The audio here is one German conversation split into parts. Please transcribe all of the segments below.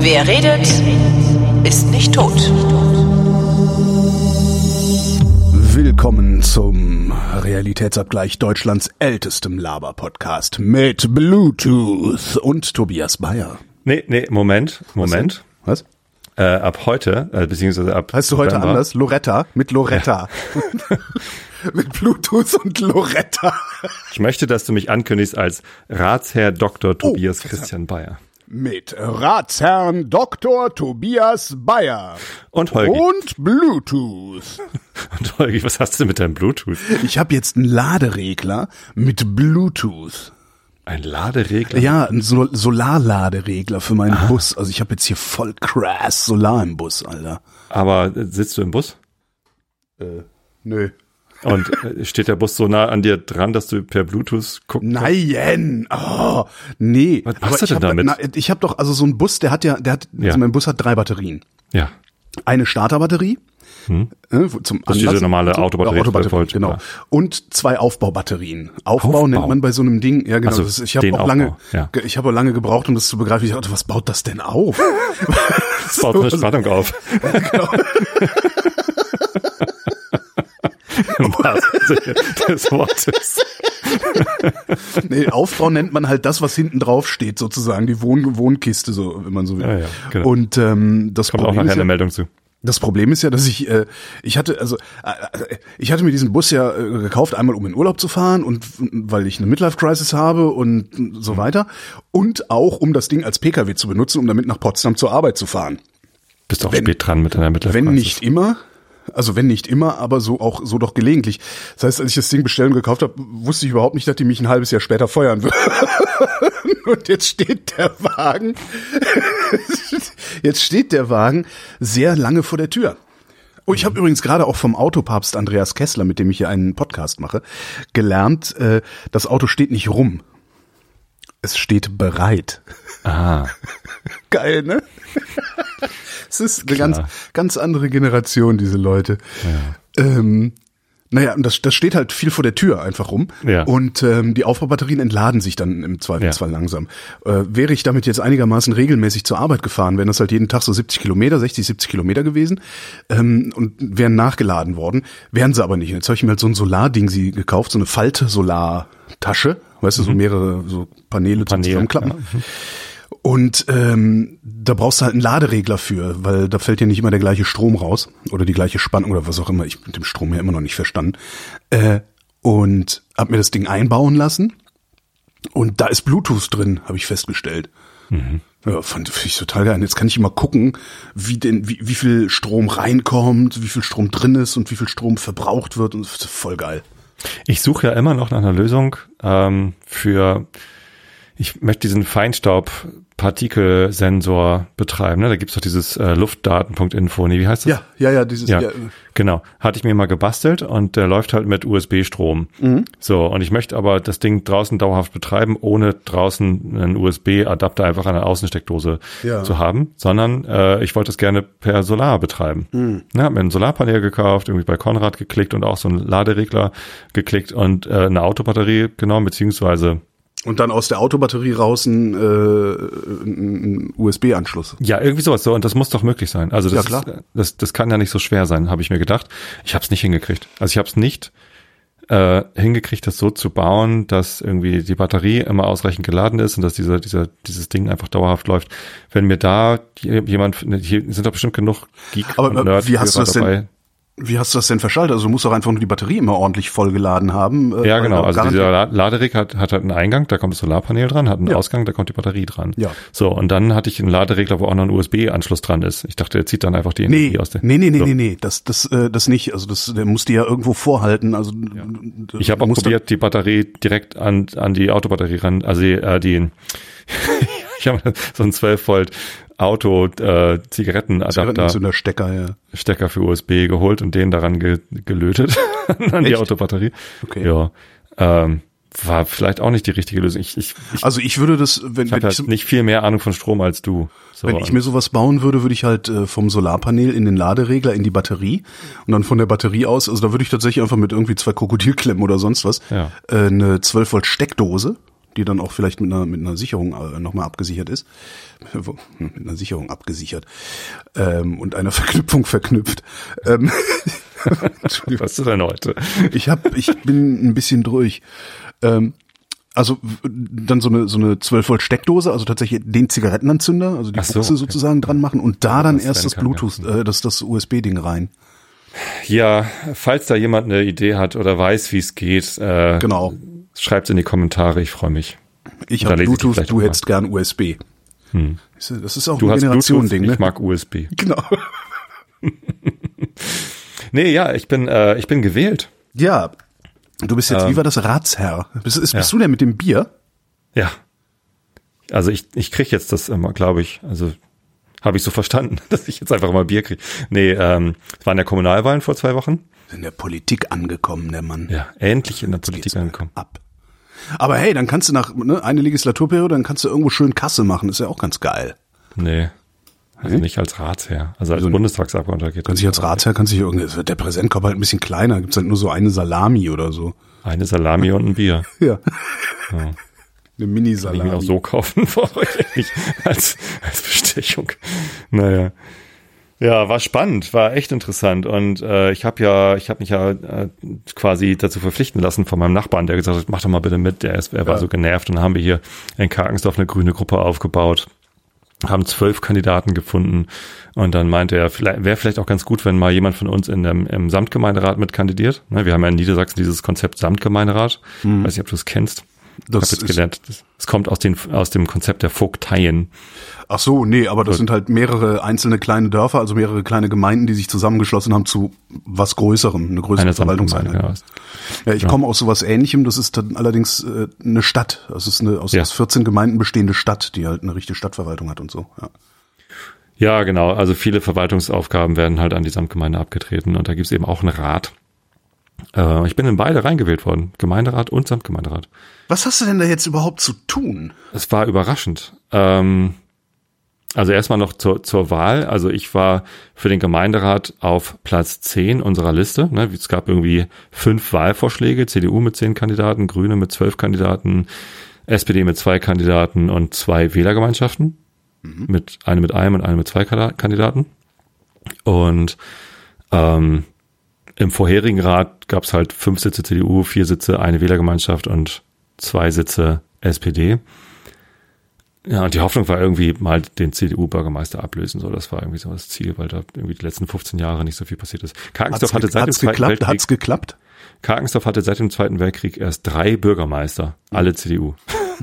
Wer redet, ist nicht tot. Willkommen zum Realitätsabgleich Deutschlands ältestem Laber-Podcast mit Bluetooth und Tobias Bayer. Nee, nee, Moment, Moment. Was? Äh, ab heute, äh, beziehungsweise ab Heißt du heute November- anders? Loretta mit Loretta. mit Bluetooth und Loretta. Ich möchte, dass du mich ankündigst als Ratsherr Dr. Tobias Verzeihung. Christian Bayer. Mit Ratsherrn Dr. Tobias Bayer. Und Holgi. Und Bluetooth. Und Holgi, was hast du mit deinem Bluetooth? Ich habe jetzt einen Laderegler mit Bluetooth. Ein Laderegler? Ja, ein Sol Solarladeregler für meinen Bus. Also ich habe jetzt hier voll crass Solar im Bus, Alter. Aber äh, sitzt du im Bus? Nö. Und äh, steht der Bus so nah an dir dran, dass du per Bluetooth guckst? Nein, oh, nee. Was machst du ich denn hab, damit? Na, ich habe doch, also so ein Bus, der hat ja, der hat, Ja. also mein Bus hat drei Batterien. Ja. Eine Starterbatterie, äh, wo- zum Hm. Das ist diese normale so- Autobatterie, ja, Autobatterie 12 Volt, genau. ja. Und zwei Aufbaubatterien. Aufbau, Aufbau? nennt man bei so einem Ding, ja genau. Also ist, ich habe auch lange, ja. ich habe auch lange gebraucht, um das zu begreifen. Ich dachte, was baut das denn auf? Das baut eine Spannung auf. genau. Im wahrsten Sinne des Wortes. Nee, Aufbau nennt man halt das, was hinten drauf steht, sozusagen, die Wohn Wohnkiste, so, wenn man so will. Ja, ja, genau. Und ähm, das Kommt auch Problem nachher ist ja, eine Meldung zu. Das Problem ist ja, dass ich, äh, ich hatte, also äh, ich hatte mir diesen Bus ja äh, gekauft, einmal um in Urlaub zu fahren und weil ich eine Midlife-Crisis habe und so weiter. Und auch um das Ding als Pkw zu benutzen, um damit nach Potsdam zur Arbeit zu fahren. Bist auch Wenn- spät dran mit deiner Midlife Wenn Crisis. nicht immer, also wenn nicht immer, aber so auch so doch gelegentlich. Das heißt, als ich das Ding bestellt und gekauft habe, wusste ich überhaupt nicht, dass die mich ein halbes Jahr später feuern würden. Und jetzt steht der Wagen, jetzt steht der Wagen sehr lange vor der Tür. Oh, ich habe übrigens gerade auch vom Autopapst Andreas Kessler, mit dem ich hier einen Podcast mache, gelernt, äh, das Auto steht nicht rum. Es steht bereit. Ah, Geil, ne? Es ist eine Klar. ganz, ganz andere Generation, diese Leute. Ähm, naja, und das, das steht halt viel vor der Tür einfach rum. Ja. Und ähm, die Aufbaubatterien entladen sich dann im Zweifelsfall langsam. Äh, wäre ich damit jetzt einigermaßen regelmäßig zur Arbeit gefahren, wären das halt jeden Tag so 70 Kilometer, 60, 70 Kilometer gewesen ähm, und wären nachgeladen worden. Wären sie aber nicht. Jetzt habe ich mir halt so ein Solarding sie gekauft, so eine Falte-Solartasche. Weißt du, so mehrere so Paneele, zum Mhm. Paneele, Zusammenklappen. ja. Und ähm, da brauchst du halt einen Laderegler für, weil da fällt ja nicht immer der gleiche Strom raus oder die gleiche Spannung oder was auch immer. Ich mit dem Strom ja immer noch nicht verstanden. Äh, und hab mir das Ding einbauen lassen und da ist Bluetooth drin, habe ich festgestellt. Ja, fand ich total geil. Und jetzt kann ich immer gucken, wie denn, wie, wie viel Strom reinkommt, wie viel Strom drin ist und wie viel Strom verbraucht wird und voll geil. Ich suche ja immer noch nach einer Lösung ähm, für, ich möchte diesen Feinstaubpartikelsensor betreiben. Ne? Da gibt's doch dieses äh, Luftdaten.info. Nee, wie heißt das? Ja, ja, ja, dieses, Ja, ja, genau. Hatte ich mir mal gebastelt und der läuft halt mit USB-Strom. Mhm. So, und ich möchte aber das Ding draußen dauerhaft betreiben, ohne draußen einen USB-Adapter einfach an der Außensteckdose Ja. zu haben, sondern äh, ich wollte es gerne per Solar betreiben. Mhm. Ne, hab mir ein Solarpanel gekauft, irgendwie bei Konrad geklickt und auch so einen Laderegler geklickt und äh, eine Autobatterie genommen, beziehungsweise Und dann aus der Autobatterie raus ein, äh, ein USB-Anschluss. Ja, irgendwie sowas. So, und das muss doch möglich sein. Also das, Ja. Ist, das, das kann ja nicht so schwer sein, habe ich mir gedacht. Ich habe es nicht hingekriegt. Also ich habe es nicht äh, hingekriegt, das so zu bauen, dass irgendwie die Batterie immer ausreichend geladen ist und dass dieser, dieser, dieses Ding einfach dauerhaft läuft. Wenn mir da jemand, hier sind doch bestimmt genug Geek Aber, und Nerd wie hast du das denn- dabei. Wie hast du das denn verschaltet? Also du musst doch einfach nur die Batterie immer ordentlich vollgeladen haben. äh, Ja, genau. Also dieser La- Laderig hat, hat halt einen Eingang, da kommt das Solarpanel dran, hat einen Ja. Ausgang, da kommt die Batterie dran. Ja. So, und dann hatte ich einen Laderegler, wo auch noch ein USB-Anschluss dran ist. Ich dachte, der zieht dann einfach die Nee, Energie aus der. nee, nee, nee, so. nee, nee, das, das, äh, das nicht. Also das, der muss die ja irgendwo vorhalten. Also Ich habe auch probiert, die Batterie direkt an, an die Autobatterie ran, also die, äh, die ich habe so einen 12 Volt Auto äh, Zigarettenadapter Zigarettenanzünder Stecker, ja. Stecker für USB geholt und den daran ge gelötet an die? Autobatterie. Okay. Ja. Ähm, war vielleicht auch nicht die richtige Lösung. Ich, ich, ich, Also ich würde das, wenn, ich wenn, halt ich, nicht viel mehr Ahnung von Strom als du. So, wenn ich mir sowas bauen würde, würde ich halt äh, vom Solarpanel in den Laderegler in die Batterie und dann von der Batterie aus, also da würde ich tatsächlich einfach mit irgendwie zwei Krokodilklemmen oder sonst was, Ja. äh, eine 12 Volt Steckdose, die dann auch vielleicht mit einer mit einer Sicherung äh, nochmal abgesichert ist, hm, mit einer Sicherung abgesichert ähm, und einer Verknüpfung verknüpft. Ähm, was ist denn heute? Ich hab, ich bin ein bisschen durch. Ähm, also dann so eine so eine 12 Volt Steckdose, also tatsächlich den Zigarettenanzünder, also die Ach so, Buchse okay. sozusagen dran machen und da dann das erst das. Bluetooth, äh, das das USB Ding rein. Ja, falls da jemand eine Idee hat oder weiß, wie es geht, äh, Genau. Schreibt in die Kommentare. Ich freue mich. Ich habe ich Bluetooth, vielleicht du hättest gern USB. Du, Das ist auch Du ein Generation-Ding, ich ne? mag USB. Genau. Nee, ja, ich bin, äh, ich bin gewählt. Ja. Du bist jetzt, Ähm. wie war das Ratsherr? Bist, ist, Ja. bist du der mit dem Bier? Ja. Also ich, ich krieg jetzt das immer, glaube ich. Also habe ich so verstanden, dass ich jetzt einfach mal Bier kriege. Nee, ähm, es waren ja Kommunalwahlen vor zwei Wochen. In der Politik angekommen, der Mann. Ja, endlich in der Politik geht's angekommen. Ab. Aber hey, dann kannst du nach ne, eine Legislaturperiode, dann kannst du irgendwo schön Kasse machen. Ist ja auch ganz geil. Nee. Also nicht als Ratsherr. Also als Bundestagsabgeordneter geht Kannst das. als Ratsherr, kannst dich irgendwie, der Präsentkorb halt ein bisschen kleiner, gibt's halt nur so eine Salami oder so. Eine Salami und ein Bier. Ja. Eine Kann ich mir Mini-Salami. auch so kaufen vor euch nicht als, als Bestechung. Naja. Ja, war spannend, war echt interessant und äh, ich habe ja, ich habe mich ja äh, quasi dazu verpflichten lassen von meinem Nachbarn, der gesagt hat, mach doch mal bitte mit, der ist, er war Ja. so genervt und dann haben wir hier in Karkensdorf eine grüne Gruppe aufgebaut, haben zwölf Kandidaten gefunden und dann meinte er, vielleicht wäre vielleicht auch ganz gut, wenn mal jemand von uns in dem, im Samtgemeinderat mit kandidiert. Ne, wir haben ja in Niedersachsen dieses Konzept Samtgemeinderat, weiß nicht, ob du es kennst. Ich Das habe jetzt ist- gelernt, das kommt aus, den, aus dem Konzept der Vogteien. Ach so, nee, aber das sind halt mehrere einzelne kleine Dörfer, also mehrere kleine Gemeinden, die sich zusammengeschlossen haben zu was Größerem, eine größere Eine Verwaltungseinheit. Genau. Ja, ich komme aus sowas ähnlichem, das ist dann allerdings äh, eine Stadt. Das ist eine aus, Ja. aus 14 Gemeinden bestehende Stadt, die halt eine richtige Stadtverwaltung hat und so. Ja. Ja, genau. Also viele Verwaltungsaufgaben werden halt an die Samtgemeinde abgetreten und da gibt's eben auch einen Rat. Äh, ich bin in beide reingewählt worden, Gemeinderat und Samtgemeinderat. Was hast du denn da jetzt überhaupt zu tun? Es war überraschend. Ähm, also erstmal noch zur, zur Wahl. Also ich war für den Gemeinderat auf Platz 10 unserer Liste. Ne, Es gab irgendwie fünf Wahlvorschläge, CDU mit zehn Kandidaten, Grüne mit zwölf Kandidaten, SPD mit zwei Kandidaten und zwei Wählergemeinschaften. Mit eine mit einem und eine mit zwei Kandidaten. Und ähm, im vorherigen Rat gab es halt fünf Sitze CDU, vier Sitze, eine Wählergemeinschaft und zwei Sitze SPD. Ja, und die Hoffnung war irgendwie mal den CDU-Bürgermeister ablösen. So, das war irgendwie so das Ziel, weil da irgendwie die letzten 15 Jahre nicht so viel passiert ist. Karkensdorf hatte seit dem Zweiten geklappt? Weltkrieg, Hat's geklappt? Karkensdorf hatte seit dem Zweiten Weltkrieg erst drei Bürgermeister, alle CDU.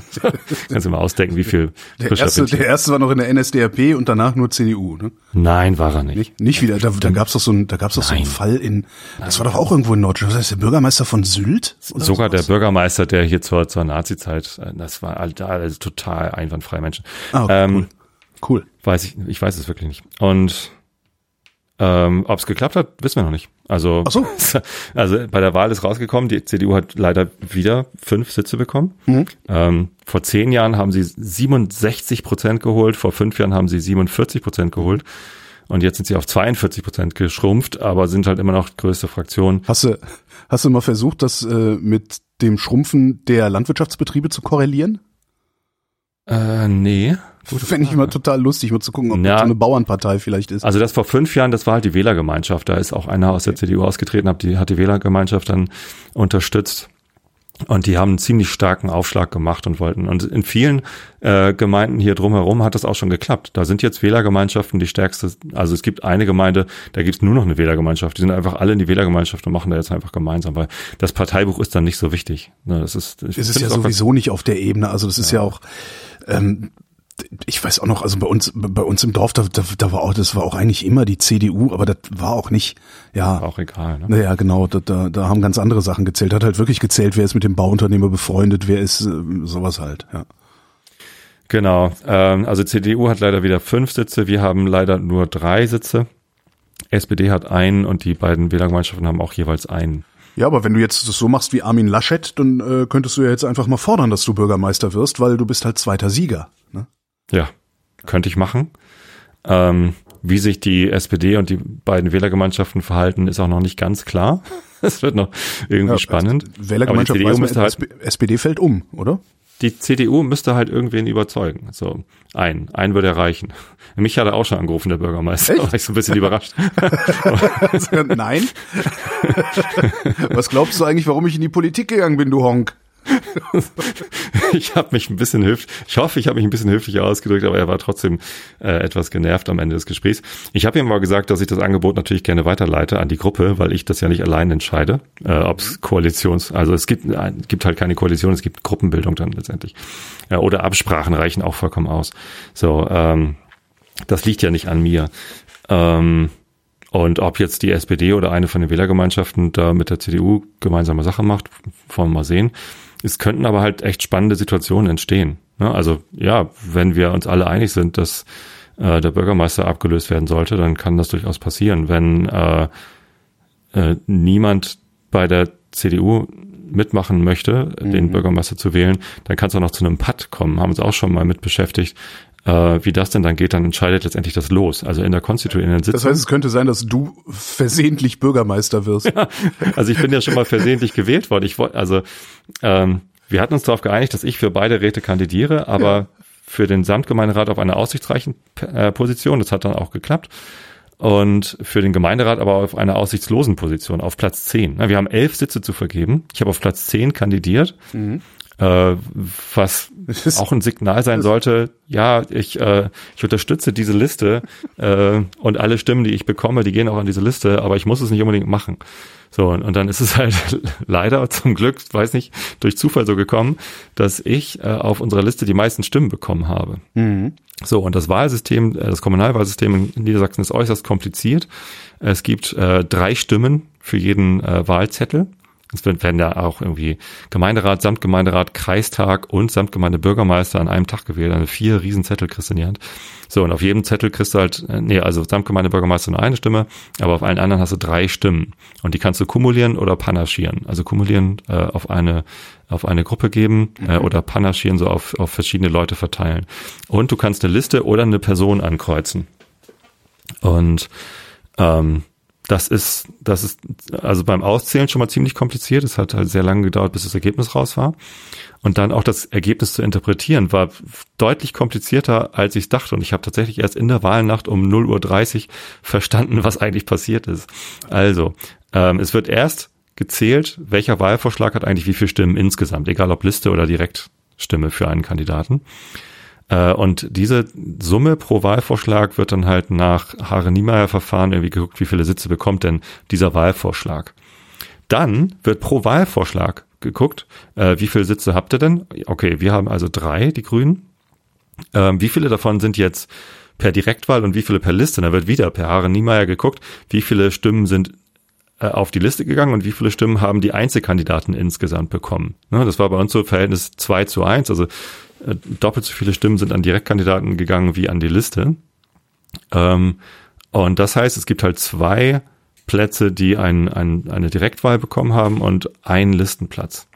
Kannst du mal ausdenken, wie viel Der erste, der erste war noch in der NSDAP und danach nur CDU. Ne? Nein, war er nicht. Nicht, nicht wieder. Da, da gab's doch so ein, da gab's doch so einen. Fall in. Das war doch auch irgendwo in Norddeutschland. Das heißt, der Bürgermeister von Sylt. Sogar der? Bürgermeister, der hier zur, zur Nazi-Zeit, äh, das war also total einwandfreie Menschen. Ah, okay, ähm, cool. Cool. Weiß ich, ich weiß es wirklich nicht. Und ähm, ob es geklappt hat, wissen wir noch nicht. Also, Ach so. also bei der Wahl ist rausgekommen, die CDU hat leider wieder fünf Sitze bekommen. Mhm. Ähm, vor zehn Jahren haben sie 67 Prozent geholt, vor fünf Jahren haben sie 47 Prozent geholt. Und jetzt sind sie auf 42 Prozent geschrumpft, aber sind halt immer noch die größte Fraktion. Hast du, hast du mal versucht, das äh, mit dem Schrumpfen der Landwirtschaftsbetriebe zu korrelieren? Äh, nee. Fände ich immer total lustig, mal zu gucken, ob Ja. das so eine Bauernpartei vielleicht ist. Also das vor fünf Jahren, das war halt die Wählergemeinschaft. Da ist auch einer aus der CDU ausgetreten, hat die, hat die Wählergemeinschaft dann unterstützt. Und die haben einen ziemlich starken Aufschlag gemacht und wollten. Und in vielen äh, Gemeinden hier drumherum hat das auch schon geklappt. Da sind jetzt Wählergemeinschaften die stärkste. Also es gibt eine Gemeinde, da gibt es nur noch eine Wählergemeinschaft. Die sind einfach alle in die Wählergemeinschaft und machen da jetzt einfach gemeinsam, weil das Parteibuch ist dann nicht so wichtig. Ne, das ist, es ist ja sowieso nicht auf der Ebene. Also das ist ja, auch, ähm, ich weiß auch noch, also bei uns, bei uns im Dorf, da, da, da war auch, das war auch eigentlich immer die CDU, aber das war auch nicht, ja. auch egal. Ne? Naja, genau, da, da, da haben ganz andere Sachen gezählt. Hat halt wirklich gezählt, wer ist mit dem Bauunternehmer befreundet, wer ist äh, sowas halt, ja. Genau. Ähm, also CDU hat leider wieder fünf Sitze, wir haben leider nur drei Sitze. SPD hat einen und die beiden Wählergemeinschaften haben auch jeweils einen. Ja, aber wenn du jetzt das so machst wie Armin Laschet, dann äh, könntest du ja jetzt einfach mal fordern, dass du Bürgermeister wirst, weil du bist halt zweiter Sieger. Ne? Ja, könnte ich machen. Ähm, wie sich die SPD und die beiden Wählergemeinschaften verhalten, ist auch noch nicht ganz klar. Es wird noch irgendwie Ja, spannend. Wählergemeinschaft Aber die CDU weiß man, müsste halt, SP SPD fällt um, oder? die CDU müsste halt irgendwen überzeugen. So, ein, ein würde erreichen. Mich hat er auch schon angerufen, der Bürgermeister. Echt? War ich so ein bisschen überrascht. Nein. Was glaubst du eigentlich, warum ich in die Politik gegangen bin, du Honk? Ich habe mich ein bisschen höflich, ich hoffe, ich habe mich ein bisschen höflicher ausgedrückt, aber er war trotzdem äh, etwas genervt am Ende des Gesprächs. Ich habe ihm mal gesagt, dass ich das Angebot natürlich gerne weiterleite an die Gruppe, weil ich das ja nicht allein entscheide, äh, ob es Koalitions, also es gibt, äh, gibt halt keine Koalition, es gibt Gruppenbildung dann letztendlich. Ja, oder Absprachen reichen auch vollkommen aus. So, ähm, das liegt ja nicht an mir. Ähm, und ob jetzt die SPD oder eine von den Wählergemeinschaften da mit der CDU gemeinsame Sache macht, wollen wir mal sehen. Es könnten aber halt echt spannende Situationen entstehen. Ne? Also ja, wenn wir uns alle einig sind, dass äh, der Bürgermeister abgelöst werden sollte, dann kann das durchaus passieren. Wenn äh, äh, niemand bei der CDU mitmachen möchte, den Bürgermeister zu wählen, dann kann es auch noch zu einem Patt kommen. Haben uns auch schon mal mit beschäftigt. Äh, wie das denn dann geht, dann entscheidet letztendlich das Los. Also in der konstituierenden Sitzung. Das heißt, es könnte sein, dass du versehentlich Bürgermeister wirst. Also ich bin ja schon mal versehentlich gewählt worden. Ich wollte, also ähm, wir hatten uns darauf geeinigt, dass ich für beide Räte kandidiere, aber für den Samtgemeinderat auf einer aussichtsreichen äh, Position. Das hat dann auch geklappt. Und für den Gemeinderat aber auf einer aussichtslosen Position, auf Platz 10. Na, Wir haben elf Sitze zu vergeben. Ich habe auf Platz 10 kandidiert. Äh, was auch ein Signal sein sollte, ja, ich, äh, ich unterstütze diese Liste äh, und alle Stimmen, die ich bekomme, die gehen auch an diese Liste, aber ich muss es nicht unbedingt machen. So, und, und dann ist es halt leider zum Glück, weiß nicht, durch Zufall so gekommen, dass ich äh, auf unserer Liste die meisten Stimmen bekommen habe. So, und das Wahlsystem, äh, das Kommunalwahlsystem in Niedersachsen ist äußerst kompliziert. Es gibt äh, drei Stimmen für jeden äh, Wahlzettel. Es werden ja auch irgendwie Gemeinderat, Samtgemeinderat, Kreistag und Samtgemeindebürgermeister an einem Tag gewählt. Also vier Riesenzettel kriegst du in die Hand. So, und auf jedem Zettel kriegst du halt, äh, nee, also Samtgemeindebürgermeister nur eine Stimme, aber auf allen anderen hast du drei Stimmen. Und die kannst du kumulieren oder panaschieren. Also kumulieren äh, auf eine auf eine Gruppe geben äh, oder panaschieren, so auf, auf verschiedene Leute verteilen. Und du kannst eine Liste oder eine Person ankreuzen. Und ähm, das ist, das ist also beim Auszählen schon mal ziemlich kompliziert. Es hat halt sehr lange gedauert, bis das Ergebnis raus war. Und dann auch das Ergebnis zu interpretieren war deutlich komplizierter, als ich dachte. Und ich habe tatsächlich erst in der Wahlnacht um 0.30 Uhr verstanden, was eigentlich passiert ist. Also, ähm, es wird erst gezählt, welcher Wahlvorschlag hat eigentlich wie viele Stimmen insgesamt, egal ob Liste oder Direktstimme für einen Kandidaten. Äh, Und diese Summe pro Wahlvorschlag wird dann halt nach Hare-Niemeyer-Verfahren irgendwie geguckt, wie viele Sitze bekommt denn dieser Wahlvorschlag. Dann wird pro Wahlvorschlag geguckt, äh, wie viele Sitze habt ihr denn? Okay, wir haben also drei, die Grünen. Ähm, wie viele davon sind jetzt per Direktwahl und wie viele per Liste? Da wird wieder per Hare-Niemeyer geguckt, wie viele Stimmen sind äh, auf die Liste gegangen und wie viele Stimmen haben die Einzelkandidaten insgesamt bekommen. Ne, das war bei uns so Verhältnis 2 zu 1, also doppelt so viele Stimmen sind an Direktkandidaten gegangen wie an die Liste. Ähm, und das heißt, es gibt halt zwei Plätze, die ein, ein, eine Direktwahl bekommen haben und einen Listenplatz.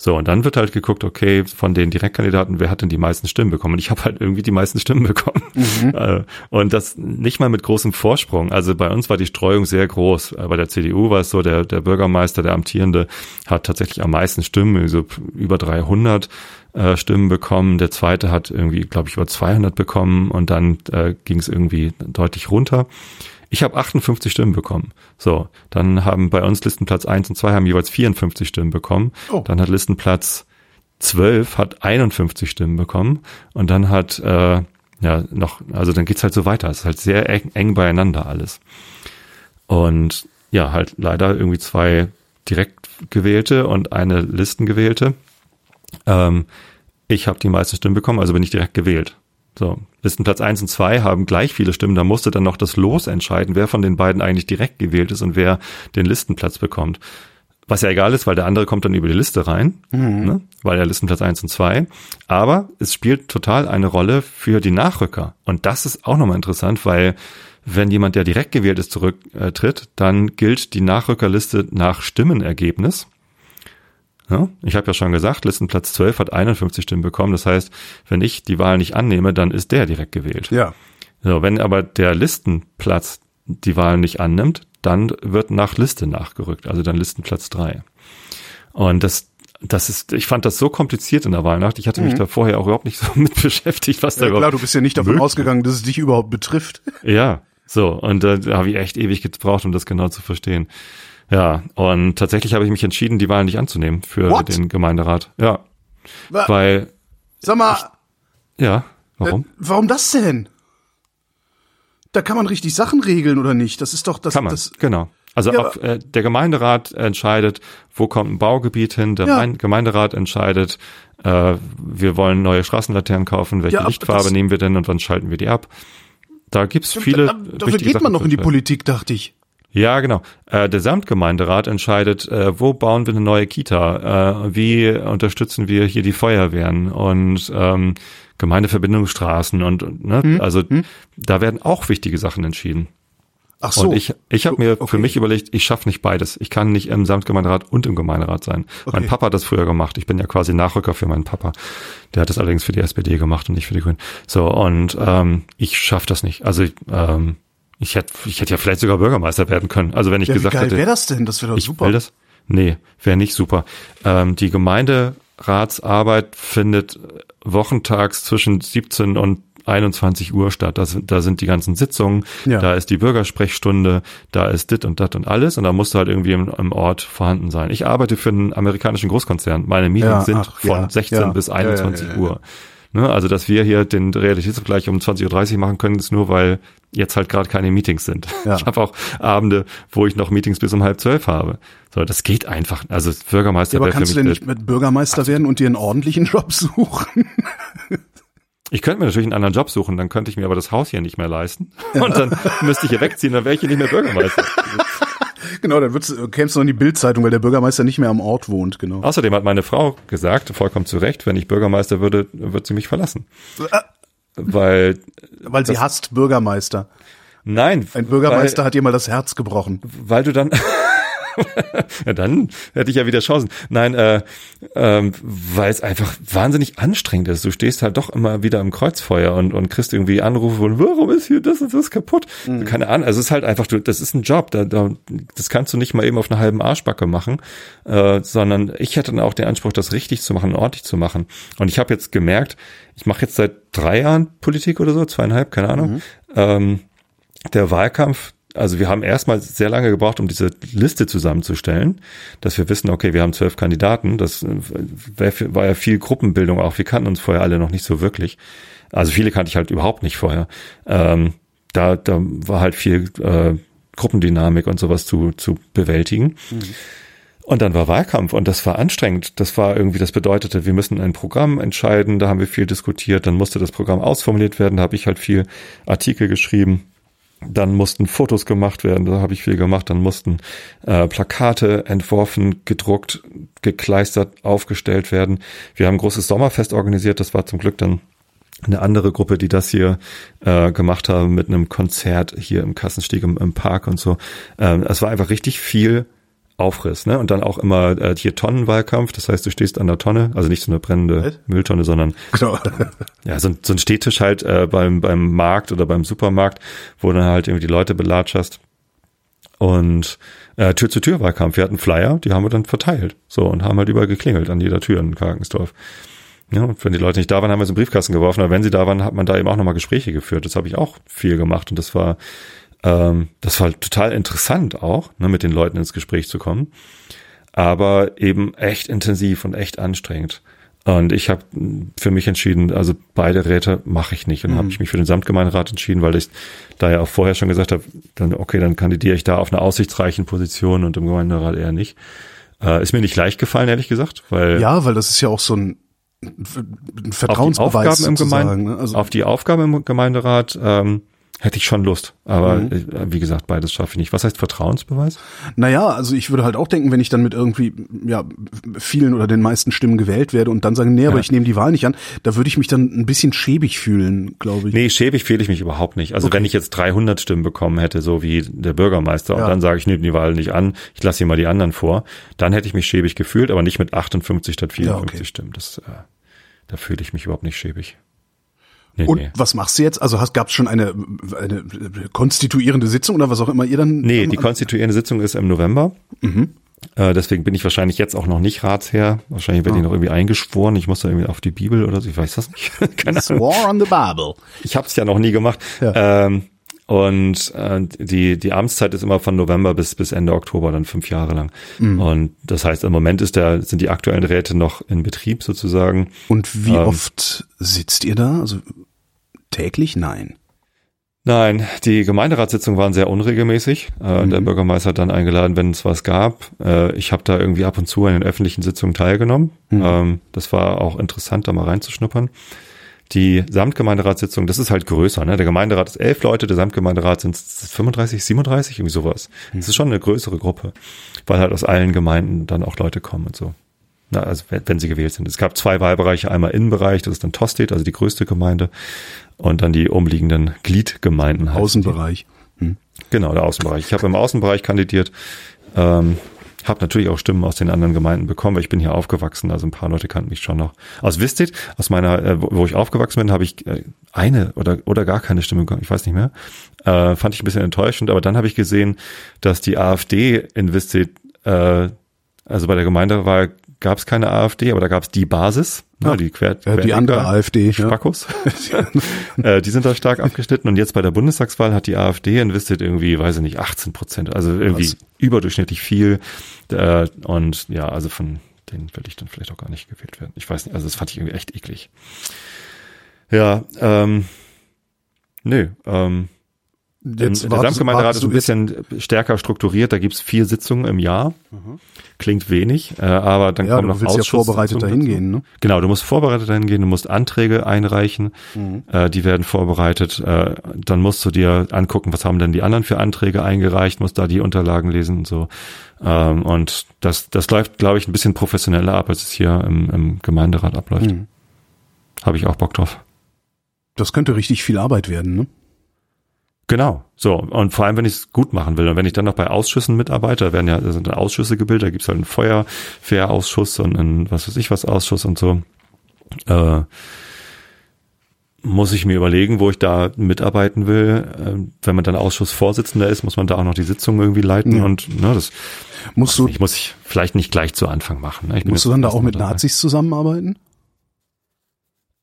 So, und dann wird halt geguckt, okay, von den Direktkandidaten, wer hat denn die meisten Stimmen bekommen? Und ich habe halt irgendwie die meisten Stimmen bekommen. Äh, Und das nicht mal mit großem Vorsprung. Also bei uns war die Streuung sehr groß. Äh, Bei der CDU war es so, der, der Bürgermeister, der Amtierende, hat tatsächlich am meisten Stimmen, so über 300 äh, Stimmen bekommen. Der zweite hat irgendwie, glaube ich, über 200 bekommen und dann äh, ging es irgendwie deutlich runter. Ich habe 58 Stimmen bekommen. So, dann haben bei uns Listenplatz 1 und 2 haben jeweils 54 Stimmen bekommen. Oh. Dann hat Listenplatz 12 hat 51 Stimmen bekommen und dann hat äh, ja noch, also dann geht's halt so weiter. Es ist halt sehr eng, eng beieinander alles. Und ja, halt leider irgendwie zwei direkt gewählte und eine Listengewählte. Ähm, ich habe die meisten Stimmen bekommen, also bin ich direkt gewählt. So, Listenplatz 1 und 2 haben gleich viele Stimmen, da musste dann noch das Los entscheiden, wer von den beiden eigentlich direkt gewählt ist und wer den Listenplatz bekommt. Was ja egal ist, weil der andere kommt dann über die Liste rein, ne? weil er Listenplatz 1 und 2. Aber es spielt total eine Rolle für die Nachrücker. Und das ist auch nochmal interessant, weil wenn jemand, der direkt gewählt ist, zurücktritt, dann gilt die Nachrückerliste nach Stimmenergebnis. Ja, ich habe ja schon gesagt, Listenplatz 12 hat 51 Stimmen bekommen. Das heißt, wenn ich die Wahl nicht annehme, dann ist der direkt gewählt. Ja. So, wenn aber der Listenplatz die Wahl nicht annimmt, dann wird nach Liste nachgerückt, also dann Listenplatz 3. Und das, das ist, ich fand das so kompliziert in der Wahlnacht. Ich hatte mich Mhm. da vorher auch überhaupt nicht so mit beschäftigt, was da ja klar, überhaupt du bist ja nicht davon möglich ausgegangen, dass es dich überhaupt betrifft. ja, so. Und äh, da habe ich echt ewig gebraucht, um das genau zu verstehen. Ja, und tatsächlich habe ich mich entschieden, die Wahl nicht anzunehmen für What? den Gemeinderat. Ja, Wa- weil, Sag mal, ja, warum? Äh, warum das denn? Da kann man richtig Sachen regeln oder nicht? Das ist doch das. Kann man, das genau. Also Ja, auf, äh, der Gemeinderat entscheidet, wo kommt ein Baugebiet hin, der Ja. Mein- Gemeinderat entscheidet, äh, wir wollen neue Straßenlaternen kaufen, welche Ja, Lichtfarbe nehmen wir denn und wann schalten wir die ab? Da gibt's viele. da, dafür geht man noch in die. Politik, dachte ich. Ja, genau. Äh, der Samtgemeinderat entscheidet, äh, wo bauen wir eine neue Kita, äh, wie unterstützen wir hier die Feuerwehren und ähm, Gemeindeverbindungsstraßen und, ne, Hm, also da werden auch wichtige Sachen entschieden. Ach so. Und ich, ich habe mir Okay. für mich überlegt, ich schaffe nicht beides. Ich kann nicht im Samtgemeinderat und im Gemeinderat sein. Mein Okay. Papa hat das früher gemacht. Ich bin ja quasi Nachrücker für meinen Papa. Der hat das allerdings für die SPD gemacht und nicht für die Grünen. So, und ähm, ich schaffe das nicht. Also ähm, ich hätte ich hätte ja vielleicht sogar Bürgermeister werden können. Also wenn ich ja, wie gesagt geil hätte, wäre das denn? Das wäre doch ich super. will das. Nee, wäre nicht super. Ähm, die Gemeinderatsarbeit findet wochentags zwischen 17 und 21 Uhr statt. Da sind, da sind die ganzen Sitzungen, Ja. da ist die Bürgersprechstunde, da ist dit und dat und alles und da musst du halt irgendwie im, im Ort vorhanden sein. Ich arbeite für einen amerikanischen Großkonzern. Meine Meetings Ja, sind ach, von ja, 16 ja. bis Ja, ja, 21 ja, ja, Uhr. Ne, also, dass wir hier den Realitätsvergleich um 20.30 Uhr machen können, ist nur, weil jetzt halt gerade keine Meetings sind. Ja. Ich habe auch Abende, wo ich noch Meetings bis um halb zwölf habe. So, das geht einfach. Also Bürgermeister Ja, aber kannst du denn nicht mit Bürgermeister werden und dir einen ordentlichen Job suchen? Ich könnte mir natürlich einen anderen Job suchen, dann könnte ich mir aber das Haus hier nicht mehr leisten. Und dann müsste ich hier wegziehen, dann wäre ich hier nicht mehr Bürgermeister. genau, dann kämst du noch in die Bildzeitung, weil der Bürgermeister nicht mehr am Ort wohnt, genau. Außerdem hat meine Frau gesagt, vollkommen zu Recht, wenn ich Bürgermeister würde, wird sie mich verlassen. Weil, Weil sie hasst Bürgermeister. nein. Ein Bürgermeister weil, hat ihr mal das Herz gebrochen. weil du dann, ja, dann hätte ich ja wieder Chancen. Nein, äh, ähm, weil es einfach wahnsinnig anstrengend ist. Du stehst halt doch immer wieder im Kreuzfeuer und, und kriegst irgendwie Anrufe von, warum ist hier das und das kaputt? Keine Ahnung. Also es ist halt einfach, du, das ist ein Job. Da, da, das kannst du nicht mal eben auf einer halben Arschbacke machen, äh, sondern ich hätte dann auch den Anspruch, das richtig zu machen, ordentlich zu machen. Und ich habe jetzt gemerkt, ich mache jetzt seit drei Jahren Politik oder so, zweieinhalb, keine Ahnung. Ähm, der Wahlkampf, also wir haben erstmal sehr lange gebraucht, um diese Liste zusammenzustellen, dass wir wissen, okay, wir haben zwölf Kandidaten. Das äh, war ja viel Gruppenbildung auch. Wir kannten uns vorher alle noch nicht so wirklich. Also viele kannte ich halt überhaupt nicht vorher. Ähm, da, da war halt viel äh, Gruppendynamik und sowas zu, zu bewältigen. Und dann war Wahlkampf und das war anstrengend. Das war irgendwie, das bedeutete, wir müssen ein Programm entscheiden, da haben wir viel diskutiert, dann musste das Programm ausformuliert werden, da habe ich halt viel Artikel geschrieben. Dann mussten Fotos gemacht werden, da habe ich viel gemacht. Dann mussten äh, Plakate entworfen, gedruckt, gekleistert, aufgestellt werden. Wir haben ein großes Sommerfest organisiert. Das war zum Glück dann eine andere Gruppe, die das hier äh, gemacht haben mit einem Konzert hier im Kassenstieg im, im Park und so. Ähm, es war einfach richtig viel Aufriss, ne? Und dann auch immer äh, hier Tonnenwahlkampf. Das heißt, du stehst an der Tonne, also nicht so eine brennende Was? Mülltonne, sondern Genau. ja, so, ein- so ein Stehtisch halt äh, beim, beim Markt oder beim Supermarkt, wo dann halt irgendwie die Leute belatscherst. Und äh, Tür-zu-Tür-Wahlkampf. Wir hatten Flyer, die haben wir dann verteilt. So, und haben halt überall geklingelt an jeder Tür in Karkensdorf. Ja, und wenn die Leute nicht da waren, haben wir sie in den Briefkasten geworfen. Aber wenn sie da waren, hat man da eben auch nochmal Gespräche geführt. Das habe ich auch viel gemacht. Und das war, ähm, das war total interessant auch, ne, mit den Leuten ins Gespräch zu kommen. Aber eben echt intensiv und echt anstrengend. Und ich habe für mich entschieden, also beide Räte mache ich nicht. Und dann habe ich mich für den Samtgemeinderat entschieden, weil ich da ja auch vorher schon gesagt habe, dann okay, dann kandidiere ich da auf einer aussichtsreichen Position und im Gemeinderat eher nicht. Äh, ist mir nicht leicht gefallen, ehrlich gesagt, weil Ja, weil das ist ja auch so ein, ein auf die Vertrauensbeweis Aufgaben im. Gemeinde, ne? Also, auf die Aufgaben im Gemeinderat ähm, Hätte ich schon Lust, aber äh, wie gesagt, beides schaffe ich nicht. Was heißt Vertrauensbeweis? Naja, also ich würde halt auch denken, wenn ich dann mit irgendwie ja vielen oder den meisten Stimmen gewählt werde und dann sagen, nee, aber Ja. ich nehme die Wahl nicht an, da würde ich mich dann ein bisschen schäbig fühlen, glaube ich. Nee, schäbig fühle ich mich überhaupt nicht. Also wenn ich jetzt 300 Stimmen bekommen hätte, so wie der Bürgermeister, und Ja. dann sage ich, nehme die Wahl nicht an, ich lasse hier mal die anderen vor, dann hätte ich mich schäbig gefühlt, aber nicht mit 58 statt 54 Ja, okay. Stimmen. Das, äh, da fühle ich mich überhaupt nicht schäbig. Nee, Und nee. was machst du jetzt? Also gab es schon eine, eine konstituierende Sitzung oder was auch immer ihr dann? Nee, die konstituierende Sitzung ist im November. Mhm. Äh, deswegen bin ich wahrscheinlich jetzt auch noch nicht Ratsherr. Wahrscheinlich werde ich Ah. noch irgendwie eingeschworen. Ich muss da irgendwie auf die Bibel oder so. Ich weiß das nicht. Keine Ahnung. War on the Bible. Ich habe es ja noch nie gemacht. Ja. Ähm, und äh, die, die Amtszeit ist immer von November bis, bis Ende Oktober, dann fünf Jahre lang. Mhm. Und das heißt, im Moment ist der, sind die aktuellen Räte noch in Betrieb sozusagen. Und wie Ähm. oft sitzt ihr da? Also täglich? Nein. Nein, die Gemeinderatssitzungen waren sehr unregelmäßig. Äh, Mhm. Der Bürgermeister hat dann eingeladen, wenn es was gab. Äh, ich habe da irgendwie ab und zu an den öffentlichen Sitzungen teilgenommen. Mhm. Ähm, das war auch interessant, da mal reinzuschnuppern. Die Samtgemeinderatssitzung, das ist halt größer. Ne? Der Gemeinderat ist elf Leute, der Samtgemeinderat sind 35, 37, irgendwie sowas. Mhm. Das ist schon eine größere Gruppe, weil halt aus allen Gemeinden dann auch Leute kommen und so. Na, also wenn, wenn sie gewählt sind. Es gab zwei Wahlbereiche, einmal Innenbereich, das ist dann Tostedt, also die größte Gemeinde, und dann die umliegenden Gliedgemeinden. Außenbereich. Hm. Genau, der Außenbereich. Ich habe im Außenbereich kandidiert, ähm, habe natürlich auch Stimmen aus den anderen Gemeinden bekommen, weil ich bin hier aufgewachsen, also ein paar Leute kannten mich schon noch. Aus Wisted, aus meiner, äh, wo ich aufgewachsen bin, habe ich äh, eine oder oder gar keine Stimme bekommen, ich weiß nicht mehr. Äh, fand ich ein bisschen enttäuschend, aber dann habe ich gesehen, dass die AfD in Wisted, äh, also bei der Gemeindewahl gab es keine AfD, aber da gab es die Basis, Ja. ne, die Quer, Ja, die andere AfD. Ja. Spackos. äh, die sind da stark abgeschnitten und jetzt bei der Bundestagswahl hat die AfD investiert irgendwie, weiß ich nicht, 18 Prozent, also irgendwie Krass. überdurchschnittlich viel. Äh, und ja, also von denen will ich dann vielleicht auch gar nicht gewählt werden. Ich weiß nicht, also das fand ich irgendwie echt eklig. Ja, ähm, nö, ähm, Jetzt der wartest- Samtgemeinderat wartest ist ein bisschen stärker strukturiert, da gibt's vier Sitzungen im Jahr. Klingt wenig, äh, aber dann Ja, kommen du noch willst ja vorbereitet dahin gehen, ne? Genau, du musst vorbereitet hingehen, du musst Anträge einreichen, äh, die werden vorbereitet, äh, dann musst du dir angucken, was haben denn die anderen für Anträge eingereicht, musst da die Unterlagen lesen und so. Ähm, und das, das läuft, glaube ich, ein bisschen professioneller ab, als es hier im, im Gemeinderat abläuft. Mhm. Habe ich auch Bock drauf. Das könnte richtig viel Arbeit werden, ne? Genau, so. Und vor allem, wenn ich es gut machen will. Und wenn ich dann noch bei Ausschüssen mitarbeite, da werden ja da sind Ausschüsse gebildet, da gibt's halt einen Feuerwehrausschuss und einen was weiß ich was Ausschuss und so. Äh, muss ich mir überlegen, wo ich da mitarbeiten will. Ähm, wenn man dann Ausschussvorsitzender ist, muss man da auch noch die Sitzung irgendwie leiten Ja. und ne, das Musst du, ich muss ich vielleicht nicht gleich zu Anfang machen. Ne? Musst du dann da auch mit dabei. Nazis zusammenarbeiten?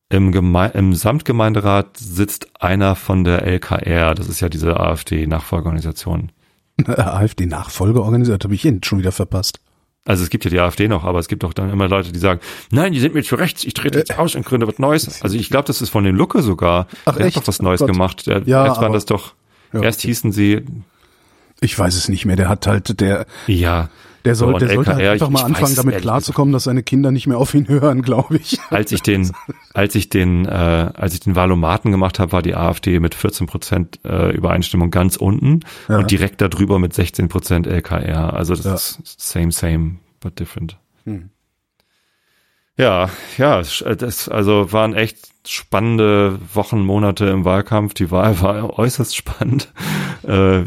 Im, Geme im Samtgemeinderat sitzt einer von der LKR, das ist ja diese AfD-Nachfolgeorganisation. AfD-Nachfolge organisiert, habe ich ihn schon wieder verpasst. Also es gibt ja die AfD noch, aber es gibt auch dann immer Leute, die sagen, nein, die sind mir zu rechts, ich trete jetzt aus und gründe was Neues. Also ich glaube, das ist von dem Lucke sogar. Ach, der echt? hat doch was Oh Neues Gott. gemacht. Der, Ja, erst waren das doch, Ja, erst hießen sie, Ich weiß es nicht mehr. Der hat halt, der, ja, der, soll, So, der und sollte halt LKR, einfach mal anfangen, damit klarzukommen, dass seine Kinder nicht mehr auf ihn hören, glaube ich. als ich den, als ich den, äh, als ich den Valomaten gemacht habe, war die AfD mit 14 Prozent äh, Übereinstimmung ganz unten Ja. und direkt darüber mit 16 Prozent LKR. Also das Ja. ist same, same, but different. Hm. Ja, ja, sch- das also waren echt spannende Wochen, Monate im Wahlkampf. Die Wahl war äußerst spannend. Äh,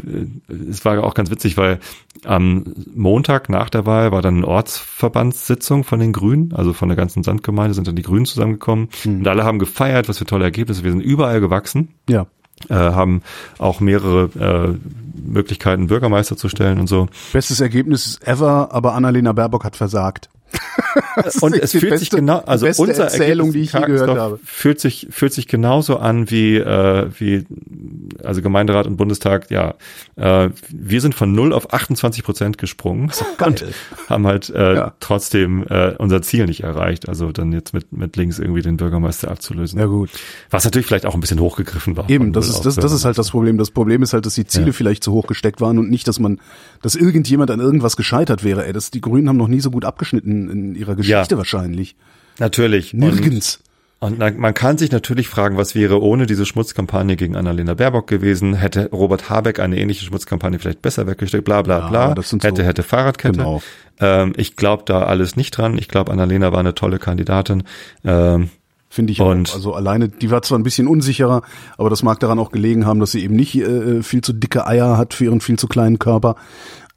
es war auch ganz witzig, weil am Montag nach der Wahl war dann eine Ortsverbandssitzung von den Grünen, also von der ganzen Sandgemeinde sind dann die Grünen zusammengekommen und alle haben gefeiert, was für tolle Ergebnisse. Wir sind überall gewachsen Ja. äh, haben auch mehrere äh, Möglichkeiten, Bürgermeister zu stellen und so. Bestes Ergebnis ever, aber Annalena Baerbock hat versagt. Und es fühlt beste, sich genau, also die beste unser Erzählung, die ich Tagesstoff gehört habe. fühlt sich fühlt sich genauso an wie äh, wie also Gemeinderat und Bundestag. Ja, äh, wir sind von 0 auf 28 Prozent gesprungen und haben halt äh, Ja. trotzdem äh, unser Ziel nicht erreicht. Also dann jetzt mit mit links irgendwie den Bürgermeister abzulösen. Ja gut. Was natürlich vielleicht auch ein bisschen hochgegriffen war. Eben, das 0 ist, das, das ist halt das Problem. Das Problem ist halt, dass die Ziele Ja. vielleicht zu hoch gesteckt waren und nicht, dass man, dass irgendjemand an irgendwas gescheitert wäre. Ey, das, die Grünen haben noch nie so gut abgeschnitten in ihrer Geschichte Ja. wahrscheinlich. natürlich Und- Nirgends. Und man kann sich natürlich fragen, was wäre ohne diese Schmutzkampagne gegen Annalena Baerbock gewesen? Hätte Robert Habeck eine ähnliche Schmutzkampagne vielleicht besser weggesteckt? Bla bla Ja, bla. das sind hätte, so- hätte Fahrradkette. Genau. Ähm, ich glaube da alles nicht dran. Ich glaube, Annalena war eine tolle Kandidatin. Ähm, Finde ich Und- auch. Also alleine, die war zwar ein bisschen unsicherer, aber das mag daran auch gelegen haben, dass sie eben nicht äh, viel zu dicke Eier hat für ihren viel zu kleinen Körper.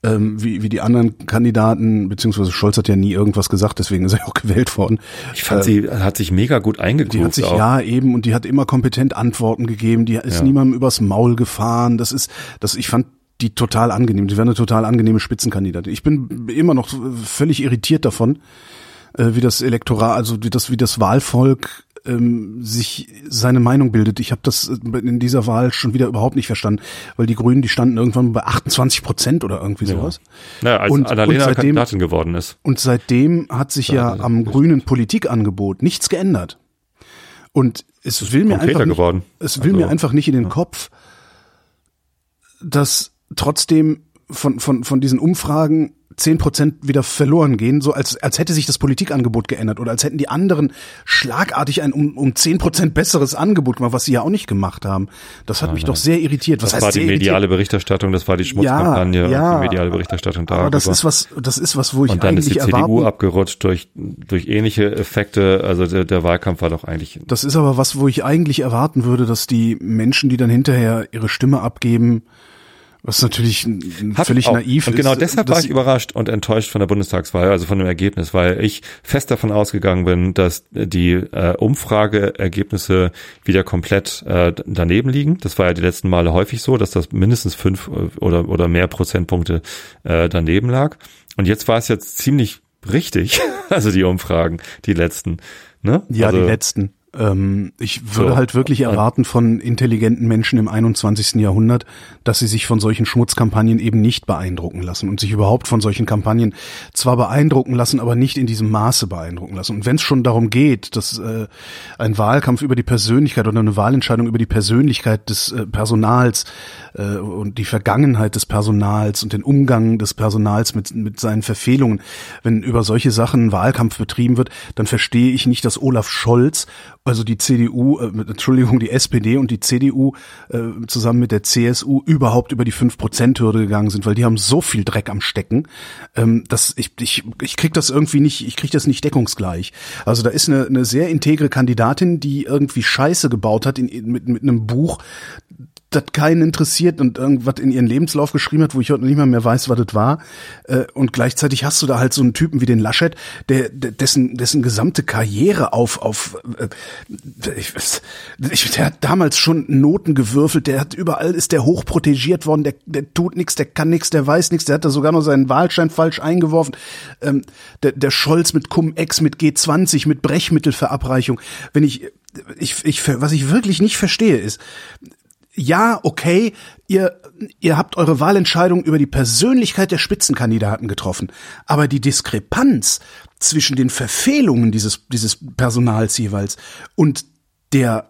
Ähm, wie, wie die anderen Kandidaten, beziehungsweise Scholz hat ja nie irgendwas gesagt, deswegen ist er auch gewählt worden. ich fand, sie hat sich mega gut Die eingegroovt. hat sich auch. ja eben und die hat immer kompetent Antworten gegeben. Die ist Ja. niemandem übers Maul gefahren. Das ist, das ich fand die total angenehm. Die wäre eine total angenehme Spitzenkandidatin. Ich bin immer noch völlig irritiert davon, äh, wie das Elektorat, also wie das, wie das Wahlvolk ähm, sich seine Meinung bildet. Ich habe das äh, in dieser Wahl schon wieder überhaupt nicht verstanden, weil die Grünen, die standen irgendwann bei 28 Prozent oder irgendwie sowas. Naja, als Und- Annalena und seitdem- Kandidatin geworden ist. Und seitdem hat sich ja am grünen Politikangebot nichts geändert. Und es will mir konkreter einfach nicht, geworden. es will Also, mir einfach nicht in den Kopf, dass trotzdem von, von, von diesen Umfragen zehn Prozent wieder verloren gehen, so als, als hätte sich das Politikangebot geändert oder als hätten die anderen schlagartig ein um, um zehn Prozent besseres Angebot gemacht, was sie ja auch nicht gemacht haben. Das hat mich doch sehr irritiert. Was Das war die sehr irritiert? mediale Berichterstattung, das war die Schmutzkampagne ja, und die mediale Berichterstattung darüber. Aber das ist was, das ist was, wo ich und dann ist eigentlich die CDU abgerutscht durch, durch ähnliche Effekte. Also der, der Wahlkampf war doch eigentlich Das ist aber was, wo ich eigentlich erwarten würde, dass die Menschen, die dann hinterher ihre Stimme abgeben, was natürlich Hat völlig auch. naiv und ist. genau deshalb war ich überrascht und enttäuscht von der Bundestagswahl, also von dem Ergebnis, weil ich fest davon ausgegangen bin, dass die äh, Umfrageergebnisse wieder komplett äh, daneben liegen. Das war ja die letzten Male häufig so, dass das mindestens fünf äh, oder oder mehr Prozentpunkte äh, daneben lag. Und jetzt war es jetzt ziemlich richtig, also die Umfragen, die letzten. Ne? Ja, also, die letzten. Ähm, ich würde So. halt wirklich erwarten von intelligenten Menschen im 21. Jahrhundert, dass sie sich von solchen Schmutzkampagnen eben nicht beeindrucken lassen und sich überhaupt von solchen Kampagnen zwar beeindrucken lassen, aber nicht in diesem Maße beeindrucken lassen. Und wenn es schon darum geht, dass äh, ein Wahlkampf über die Persönlichkeit oder eine Wahlentscheidung über die Persönlichkeit des äh, Personals äh, und die Vergangenheit des Personals und den Umgang des Personals mit, mit seinen Verfehlungen, wenn über solche Sachen Wahlkampf betrieben wird, dann verstehe ich nicht, dass Olaf Scholz, also die CDU, äh, Entschuldigung, die SPD und die CDU äh, zusammen mit der CSU überhaupt über die 5%-Hürde gegangen sind, weil die haben so viel Dreck am Stecken, ähm, dass ich, ich, ich krieg das irgendwie nicht, ich krieg das nicht deckungsgleich. Also da ist eine, eine sehr integre Kandidatin, die irgendwie Scheiße gebaut hat in, mit, mit einem Buch, das keinen interessiert und irgendwas in ihren Lebenslauf geschrieben hat, wo ich heute nicht mal mehr weiß, was das war. Äh, Und gleichzeitig hast du da halt so einen Typen wie den Laschet, der, dessen, dessen gesamte Karriere auf, auf äh, ich, der hat damals schon Noten gewürfelt, der hat überall ist der hochprotegiert worden, der, der tut nichts, der kann nichts, der weiß nichts, der hat da sogar noch seinen Wahlschein falsch eingeworfen. Ähm, der, der Scholz mit Cum-Ex, mit G20, mit Brechmittelverabreichung. Wenn ich, ich, ich, was ich wirklich nicht verstehe ist, ja, okay, ihr, ihr habt eure Wahlentscheidung über die Persönlichkeit der Spitzenkandidaten getroffen, aber die Diskrepanz zwischen den Verfehlungen dieses, dieses Personals jeweils und der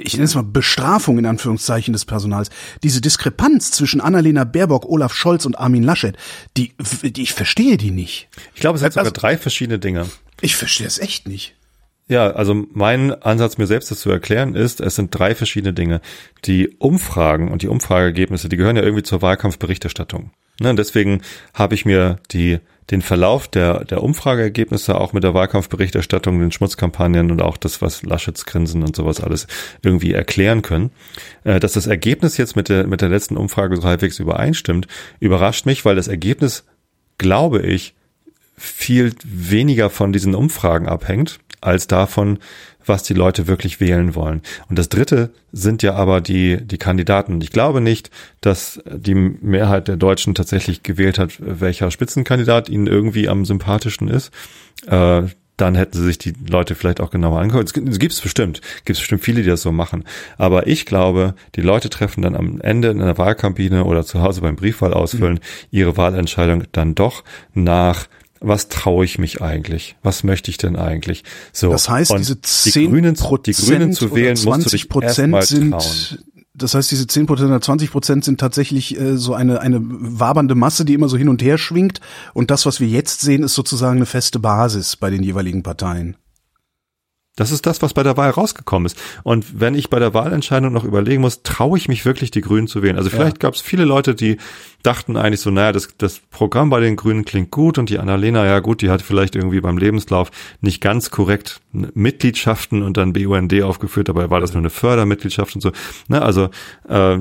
ich nenne es mal Bestrafung in Anführungszeichen des Personals, diese Diskrepanz zwischen Annalena Baerbock, Olaf Scholz und Armin Laschet, die, die ich verstehe die nicht. Ich glaube, es sind sogar Also- drei verschiedene Dinge. Ich verstehe es echt nicht. Ja, also mein Ansatz, mir selbst das zu erklären, ist, es sind drei verschiedene Dinge. Die Umfragen und die Umfrageergebnisse, die gehören ja irgendwie zur Wahlkampfberichterstattung. Ne, und deswegen habe ich mir die, den Verlauf der, der Umfrageergebnisse auch mit der Wahlkampfberichterstattung, den Schmutzkampagnen und auch das, was Laschets Grinsen und sowas alles irgendwie erklären können. Äh, Dass das Ergebnis jetzt mit der, mit der letzten Umfrage so halbwegs übereinstimmt, überrascht mich, weil das Ergebnis, glaube ich, viel weniger von diesen Umfragen abhängt, als davon, was die Leute wirklich wählen wollen. Und das dritte sind ja aber die, die Kandidaten. Und ich glaube nicht, dass die Mehrheit der Deutschen tatsächlich gewählt hat, welcher Spitzenkandidat ihnen irgendwie am sympathischsten ist. Äh, dann hätten sie sich die Leute vielleicht auch genauer angeguckt. Es gibt es bestimmt, gibt es bestimmt viele, die das so machen. Aber ich glaube, die Leute treffen dann am Ende in einer Wahlkabine oder zu Hause beim Briefwahl ausfüllen ihre Wahlentscheidung dann doch nach was traue ich mich eigentlich? Was möchte ich denn eigentlich? So. Das heißt, und diese die 10 Grünen, die Grünen zu wählen, oder musst du dich 20 erstmal sind, trauen. das heißt, diese 10 Prozent oder 20 Prozent sind tatsächlich äh, so eine, eine wabernde Masse, die immer so hin und her schwingt. Und das, was wir jetzt sehen, ist sozusagen eine feste Basis bei den jeweiligen Parteien. Das ist das, was bei der Wahl rausgekommen ist. Und wenn ich bei der Wahlentscheidung noch überlegen muss, traue ich mich wirklich, die Grünen zu wählen? Also vielleicht ja. gab es viele Leute, die dachten eigentlich so, naja, das, das Programm bei den Grünen klingt gut und die Annalena, ja gut, die hat vielleicht irgendwie beim Lebenslauf nicht ganz korrekt Mitgliedschaften und dann BUND aufgeführt, dabei war das nur eine Fördermitgliedschaft und so. Ne, also äh,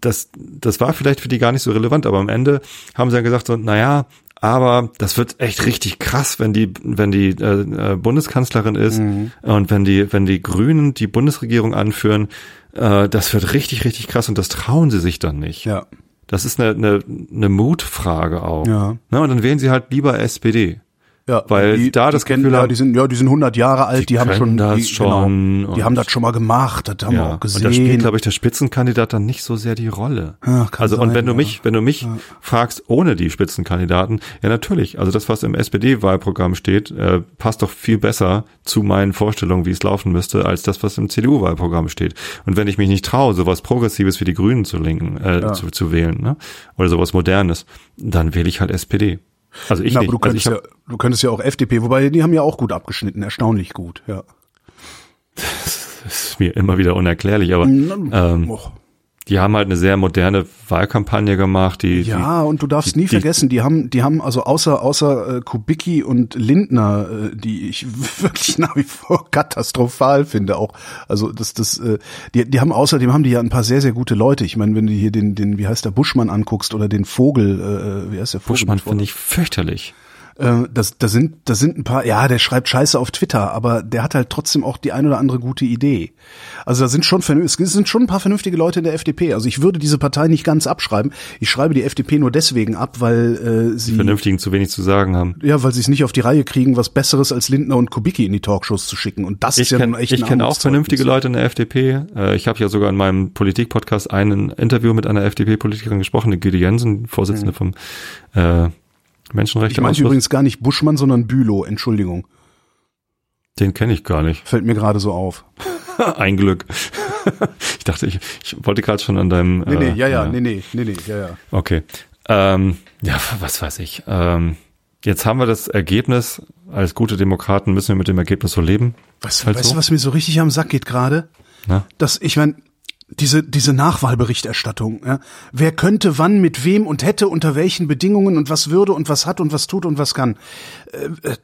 das, das war vielleicht für die gar nicht so relevant, aber am Ende haben sie dann gesagt so, naja, aber das wird echt richtig krass, wenn die, wenn die äh, äh, Bundeskanzlerin ist mhm. und wenn die, wenn die Grünen die Bundesregierung anführen, äh, das wird richtig, richtig krass und das trauen sie sich dann nicht. Ja. Das ist eine, eine, eine Mutfrage auch. Ja. Ne? Und dann wählen sie halt lieber SPD. Ja, weil die, da das die kennen, ja, die sind ja, die sind 100 Jahre alt, die, die haben schon das die, schon genau, die haben das schon mal gemacht, das haben ja, wir auch gesehen. Und da spielt, glaube ich, der Spitzenkandidat dann nicht so sehr die Rolle. Ja, also sein, und wenn du ja. mich, wenn du mich fragst ohne die Spitzenkandidaten, ja natürlich. Also das, was im SPD-Wahlprogramm steht, äh, passt doch viel besser zu meinen Vorstellungen, wie es laufen müsste, als das, was im CDU-Wahlprogramm steht. Und wenn ich mich nicht traue, sowas Progressives wie die Grünen zu lenken, äh, zu, zu wählen, ne? oder sowas Modernes, dann wähle ich halt SPD. Also ich Na, nicht. aber du also ich könntest, hab, ja, du könntest ja auch FDP, wobei die haben ja auch gut abgeschnitten, erstaunlich gut, ja. das ist mir immer wieder unerklärlich, aber ähm, Och. Die haben halt eine sehr moderne Wahlkampagne gemacht, die, die Ja, und du darfst die- nie die- vergessen, die haben, die haben also außer außer äh, Kubicki und Lindner, äh, die ich wirklich nach wie vor katastrophal finde, auch also das das äh, die die haben außerdem haben die ja ein paar sehr sehr gute Leute. Ich meine, wenn du hier den den wie heißt der Buschmann anguckst oder den Vogel, äh, wie heißt der Vogel? Buschmann finde ich fürchterlich. Äh, das, da sind, da sind ein paar, ja, der schreibt Scheiße auf Twitter, aber der hat halt trotzdem auch die ein oder andere gute Idee. Also da sind schon, es sind schon ein paar vernünftige Leute in der FDP. Also ich würde diese Partei nicht ganz abschreiben. Ich schreibe die FDP nur deswegen ab, weil äh, sie, Vernünftigen zu wenig zu sagen haben. ja, weil sie es nicht auf die Reihe kriegen, was Besseres als Lindner und Kubicki in die Talkshows zu schicken. Und das Ich ist ja kenne nun echt ich ein kenn auch vernünftige Leute in der FDP. Äh, Ich habe ja sogar in meinem Politik-Podcast ein Interview mit einer FDP-Politikerin gesprochen, die Güte Jensen, Vorsitzende vom äh, Ich Menschenrechte. meinte übrigens gar nicht Buschmann, sondern Bülow, Entschuldigung. Den kenne ich gar nicht. Fällt mir gerade so auf. Ein Glück. ich dachte, ich, ich wollte gerade schon an deinem. Nee, nee, äh, ja, ja, nee, nee, nee, nee, ja, ja. Okay. Ähm, ja, was weiß ich. Ähm, jetzt haben wir das Ergebnis. Als gute Demokraten müssen wir mit dem Ergebnis so leben. Weißt, Halt weißt so. du, was mir so richtig am Sack geht gerade? Dass ich meine, diese, diese Nachwahlberichterstattung, ja, wer könnte wann mit wem und hätte unter welchen Bedingungen und was würde und was hat und was tut und was kann. Äh, äh,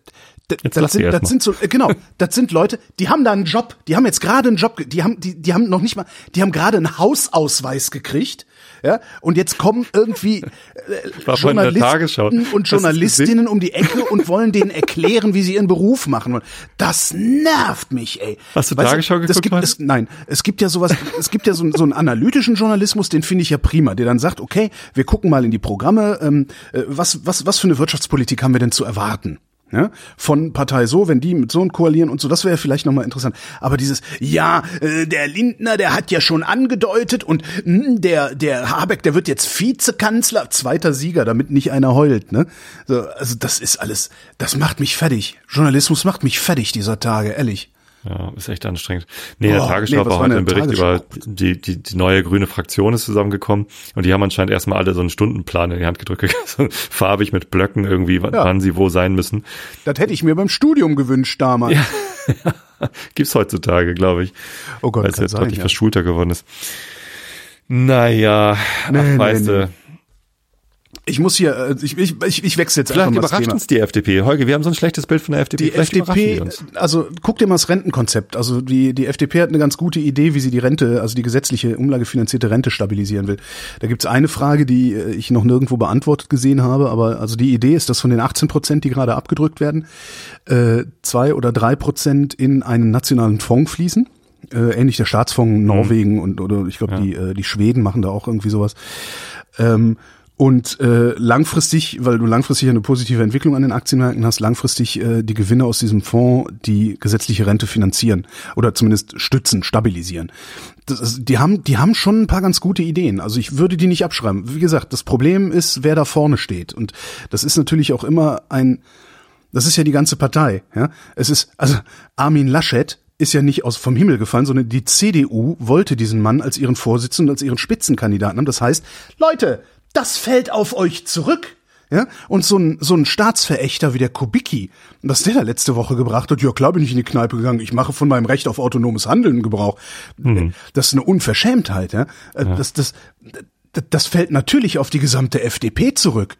das sind, das sind so, äh, genau, das sind Leute, die haben da einen Job, die haben jetzt gerade einen Job, die haben, die, die haben noch nicht mal, die haben gerade einen Hausausweis gekriegt, ja, und jetzt kommen irgendwie äh. Journalisten und Journalistinnen um die Ecke und wollen denen erklären, wie sie ihren Beruf machen wollen. Das nervt mich, ey. Hast du Weißt Tagesschau geguckt, gibt, Mann? es, Nein, es gibt ja sowas, es gibt ja so, so einen analytischen Journalismus, den finde ich ja prima, der dann sagt, okay, wir gucken mal in die Programme, ähm, äh, was, was, was für eine Wirtschaftspolitik haben wir denn zu erwarten? Ja, von Partei so, wenn die mit so einem koalieren und so, das wäre vielleicht nochmal interessant. Aber dieses, ja, äh, der Lindner, der hat ja schon angedeutet und mh, der, der Habeck, der wird jetzt Vizekanzler, zweiter Sieger, damit nicht einer heult, ne? So, also das ist alles, das macht mich fertig. Journalismus macht mich fertig dieser Tage, ehrlich. Ja, ist echt anstrengend. Nee, der Oh, Tagesschau nee, war heute ein Bericht über die, die, die neue grüne Fraktion ist zusammengekommen und die haben anscheinend erstmal alle so einen Stundenplan in die Hand gedrückt, so farbig mit Blöcken irgendwie, wann, Ja. wann sie wo sein müssen. Das hätte ich mir beim Studium gewünscht damals. Gibt's heutzutage, glaube ich. Oh Gott, weil es jetzt sein, deutlich ja. verschulter geworden ist. Naja, Nee, ach, nee, weißt nee. Ich muss hier, äh, ich, ich, ich, ich wechsle jetzt Vielleicht einfach mal überrascht uns die FDP. Holger, wir haben so ein schlechtes Bild von der FDP. Die Vielleicht FDP, uns. also guck dir mal das Rentenkonzept. Also die, die FDP hat eine ganz gute Idee, wie sie die Rente, also die gesetzliche umlagefinanzierte Rente stabilisieren will. Da gibt's eine Frage, die äh, ich noch nirgendwo beantwortet gesehen habe, aber also die Idee ist, dass von den 18 Prozent, die gerade abgedrückt werden, äh, zwei oder drei Prozent in einen nationalen Fonds fließen. Äh, ähnlich der Staatsfonds Norwegen und oder ich glaube Mhm. Ja. die äh, die Schweden machen da auch irgendwie sowas. Ähm, und äh, langfristig, weil du langfristig eine positive Entwicklung an den Aktienmärkten hast, langfristig äh, die Gewinne aus diesem Fonds die gesetzliche Rente finanzieren oder zumindest stützen, stabilisieren. Das die haben, die haben schon ein paar ganz gute Ideen. Also ich würde die nicht abschreiben. Wie gesagt, das Problem ist, wer da vorne steht. Und das ist natürlich auch immer ein, das ist ja die ganze Partei. Ja, es ist also Armin Laschet ist ja nicht aus vom Himmel gefallen, sondern die CDU wollte diesen Mann als ihren Vorsitzenden, als ihren Spitzenkandidaten haben. Das heißt, Leute, das fällt auf euch zurück. Ja, und so ein, so ein Staatsverächter wie der Kubicki, was der da letzte Woche gebracht hat, ja klar bin ich in die Kneipe gegangen, ich mache von meinem Recht auf autonomes Handeln Gebrauch. Mhm. Das ist eine Unverschämtheit, ja. Äh, ja. Das, das, das fällt natürlich auf die gesamte FDP zurück.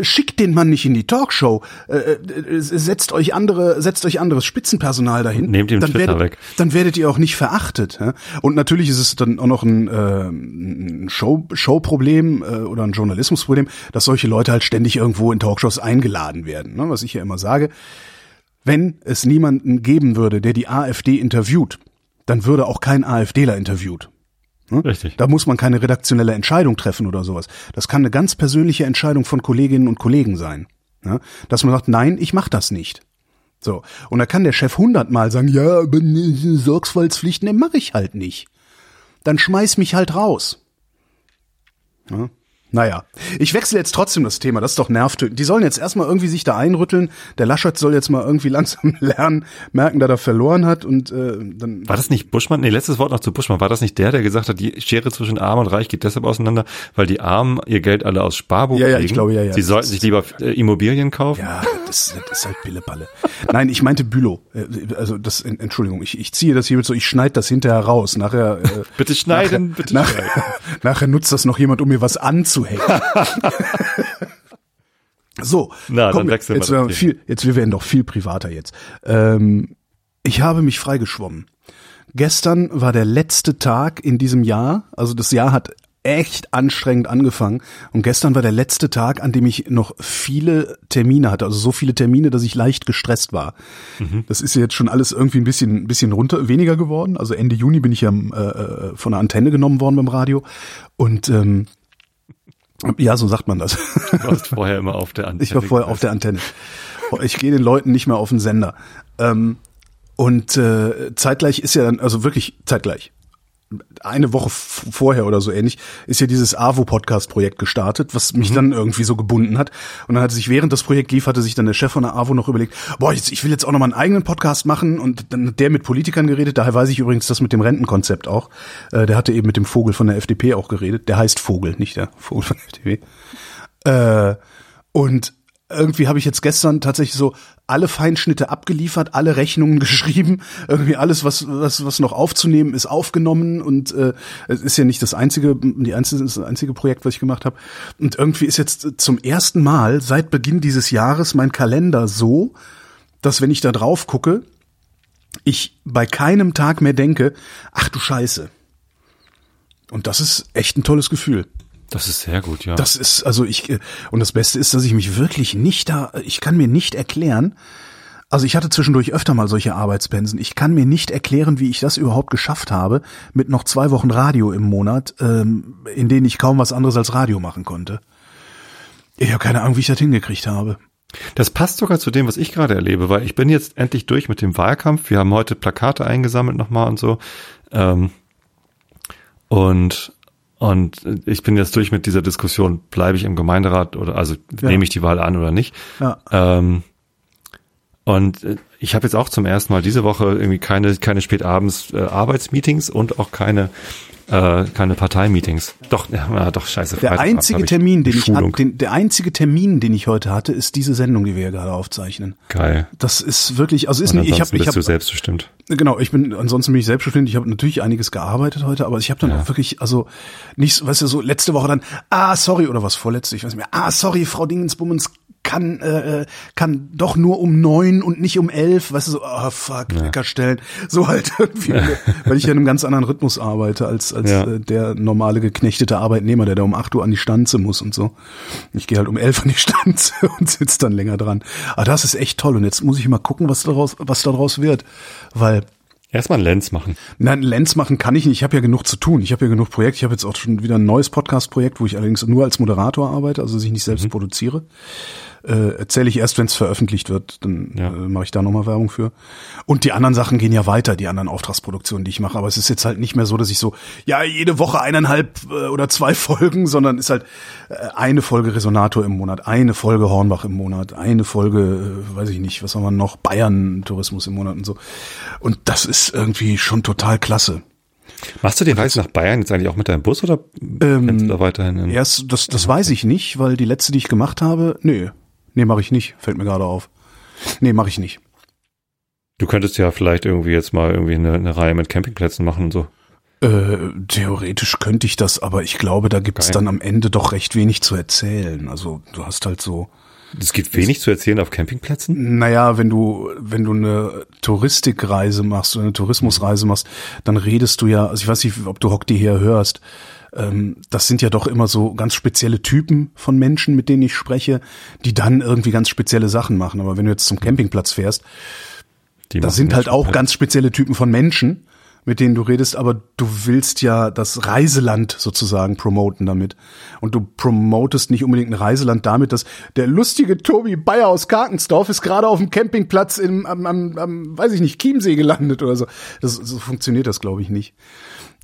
Schickt den Mann nicht in die Talkshow. Äh, äh, setzt euch andere, setzt euch anderes Spitzenpersonal dahin. Nehmt ihm dann Twitter werdet, weg. Dann werdet ihr auch nicht verachtet. Und natürlich ist es dann auch noch ein, äh, ein Show, Showproblem oder ein Journalismusproblem, dass solche Leute halt ständig irgendwo in Talkshows eingeladen werden. Ne? Was ich ja immer sage. Wenn es niemanden geben würde, der die AfD interviewt, dann würde auch kein AfDler interviewt. Ne? Richtig. Da muss man keine redaktionelle Entscheidung treffen oder sowas. Das kann eine ganz persönliche Entscheidung von Kolleginnen und Kollegen sein. Ne? Dass man sagt, nein, ich mach das nicht. So. Und da kann der Chef hundertmal sagen, ja, aber Sorgfaltspflichten, ne, mach ich halt nicht. Dann schmeiß mich halt raus. Ne? Naja, ich wechsle jetzt trotzdem das Thema, das ist doch nervtötend. Die sollen jetzt erstmal irgendwie sich da einrütteln. Der Laschet soll jetzt mal irgendwie langsam lernen, merken, dass er verloren hat und äh, dann. War das nicht Buschmann? Nee, letztes Wort noch zu Buschmann. War das nicht der, der gesagt hat, die Schere zwischen Arm und Reich geht deshalb auseinander, weil die Armen ihr Geld alle aus Sparbuch Ja, ja, kriegen? ich glaube, ja, ja. Sie sollten sich lieber äh, Immobilien kaufen? Ja, das, das ist halt Pillepalle. Nein, ich meinte Bülow. Äh, Also das, Entschuldigung, ich, ich ziehe das hier mit so, ich schneide das hinterher raus. Nachher. Äh, bitte schneiden, nachher, bitte nachher, schneiden. nachher nutzt das noch jemand, um mir was anzuhängen. so, Na, dann komm, wechseln wir jetzt, das werden wir Thema. viel, jetzt wir werden doch viel privater jetzt. Ähm, ich habe mich freigeschwommen. Gestern war der letzte Tag in diesem Jahr, also das Jahr hat echt anstrengend angefangen und gestern war der letzte Tag, an dem ich noch viele Termine hatte, also so viele Termine, dass ich leicht gestresst war. Das ist ja jetzt schon alles irgendwie ein bisschen, ein bisschen runter, weniger geworden. Also Ende Juni bin ich ja äh, von der Antenne genommen worden beim Radio und ähm, ja, so sagt man das. Du warst vorher immer auf der Antenne. Ich war vorher auf der Antenne. Ich gehe den Leuten nicht mehr auf den Sender. Ähm, und äh, zeitgleich ist ja dann, also wirklich zeitgleich, eine Woche vorher oder so ähnlich, ist ja dieses AWO-Podcast-Projekt gestartet, was mich dann irgendwie so gebunden hat. Und dann hatte sich während das Projekt lief, hatte sich dann der Chef von der AWO noch überlegt, boah, jetzt, ich will jetzt auch noch mal einen eigenen Podcast machen. Und dann hat der mit Politikern geredet. Daher weiß ich übrigens das mit dem Rentenkonzept auch. Äh, der hatte eben mit dem Vogel von der FDP auch geredet. Der heißt Vogel, nicht der Vogel von der FDP. Äh, und irgendwie habe ich jetzt gestern tatsächlich so alle Feinschnitte abgeliefert, alle Rechnungen geschrieben, irgendwie alles, was was was noch aufzunehmen ist, aufgenommen und äh, es ist ja nicht das einzige, die einzige das einzige Projekt, was ich gemacht habe. Und irgendwie ist jetzt zum ersten Mal seit Beginn dieses Jahres mein Kalender so, dass wenn ich da drauf gucke, ich bei keinem Tag mehr denke, ach du Scheiße. Und das ist echt ein tolles Gefühl. Das ist sehr gut, ja. Das ist, also ich, äh, und das Beste ist, dass ich mich wirklich nicht da, ich kann mir nicht erklären, also ich hatte zwischendurch öfter mal solche Arbeitspensen. Ich kann mir nicht erklären, wie ich das überhaupt geschafft habe, mit noch zwei Wochen Radio im Monat, ähm, in denen ich kaum was anderes als Radio machen konnte. Ich habe keine Ahnung, wie ich das hingekriegt habe. Das passt sogar zu dem, was ich gerade erlebe, weil ich bin jetzt endlich durch mit dem Wahlkampf. Wir haben heute Plakate eingesammelt nochmal und so. Ähm, und und ich bin jetzt durch mit dieser Diskussion, bleibe ich im Gemeinderat oder also Ja. nehme ich die Wahl an oder nicht. Ja. Ähm, und äh, ich habe jetzt auch zum ersten Mal diese Woche irgendwie keine keine spätabends äh, Arbeitsmeetings und auch keine äh, keine Parteimeetings. Doch, ja, doch scheiße. Der einzige ich Termin, den ich, Schulung. hat, den, der einzige Termin, den ich heute hatte, ist diese Sendung, die wir hier gerade aufzeichnen. Geil. Das ist wirklich, also ist nicht, ich habe, ich habe selbstbestimmt. Genau, ich bin ansonsten bin ich selbstständig. Ich habe natürlich einiges gearbeitet heute, aber ich habe dann Ja. auch wirklich, also nicht, weißt du, so letzte Woche dann, ah sorry oder was vorletzte, ich weiß nicht mehr, ah sorry, Frau Dingensbummens kann äh, kann doch nur um neun und nicht um elf, weißt du, so, ah fuck, Wecker stellen, so halt irgendwie, weil ich ja in einem ganz anderen Rhythmus arbeite als als Ja. äh, der normale geknechtete Arbeitnehmer, der da um acht Uhr an die Stanze muss und so. Ich gehe halt um elf an die Stanze und sitze dann länger dran. Aber das ist echt toll und jetzt muss ich mal gucken, was daraus was daraus wird, weil Erstmal einen Lenz machen. Nein, Lens machen kann ich nicht. Ich habe ja genug zu tun. Ich habe ja genug Projekte. Ich habe jetzt auch schon wieder ein neues Podcast-Projekt, wo ich allerdings nur als Moderator arbeite, also sich nicht Mhm. selbst produziere. Äh, erzähle ich erst, wenn es veröffentlicht wird, dann Ja. äh, mache ich da nochmal Werbung für. Und die anderen Sachen gehen ja weiter, die anderen Auftragsproduktionen, die ich mache. Aber es ist jetzt halt nicht mehr so, dass ich so, ja, jede Woche eineinhalb äh, oder zwei Folgen, sondern ist halt äh, eine Folge Resonator im Monat, eine Folge Hornbach im Monat, eine Folge, äh, weiß ich nicht, was haben wir noch, Bayern Tourismus im Monat und so. Und das ist irgendwie schon total klasse. Machst du die Reise nach Bayern jetzt eigentlich auch mit deinem Bus oder Ähm, da weiterhin? in- Erst, das, das weiß ich nicht, weil die letzte, die ich gemacht habe, nee, nee, mache ich nicht, fällt mir gerade auf. Nee, mache ich nicht. Du könntest ja vielleicht irgendwie jetzt mal irgendwie eine, eine Reihe mit Campingplätzen machen und so. Äh, theoretisch könnte ich das, aber ich glaube, da gibt's Geil. dann am Ende doch recht wenig zu erzählen. Also du hast halt so, Es gibt wenig zu erzählen auf Campingplätzen. naja, wenn du, wenn du eine Touristikreise machst oder eine Tourismusreise machst, dann redest du ja, also ich weiß nicht, ob du Hock die her hörst, das sind ja doch immer so ganz spezielle Typen von Menschen, mit denen ich spreche, die dann irgendwie ganz spezielle Sachen machen. Aber wenn du jetzt zum Campingplatz fährst, Die Das machen sind halt auch ganz spezielle Typen von Menschen, mit denen du redest, aber du willst ja das Reiseland sozusagen promoten damit. Und du promotest nicht unbedingt ein Reiseland damit, dass der lustige Tobi Bayer aus Karkensdorf ist gerade auf dem Campingplatz im, am, am, am, weiß ich nicht, Chiemsee gelandet oder so. Das, so funktioniert das, glaube ich, nicht.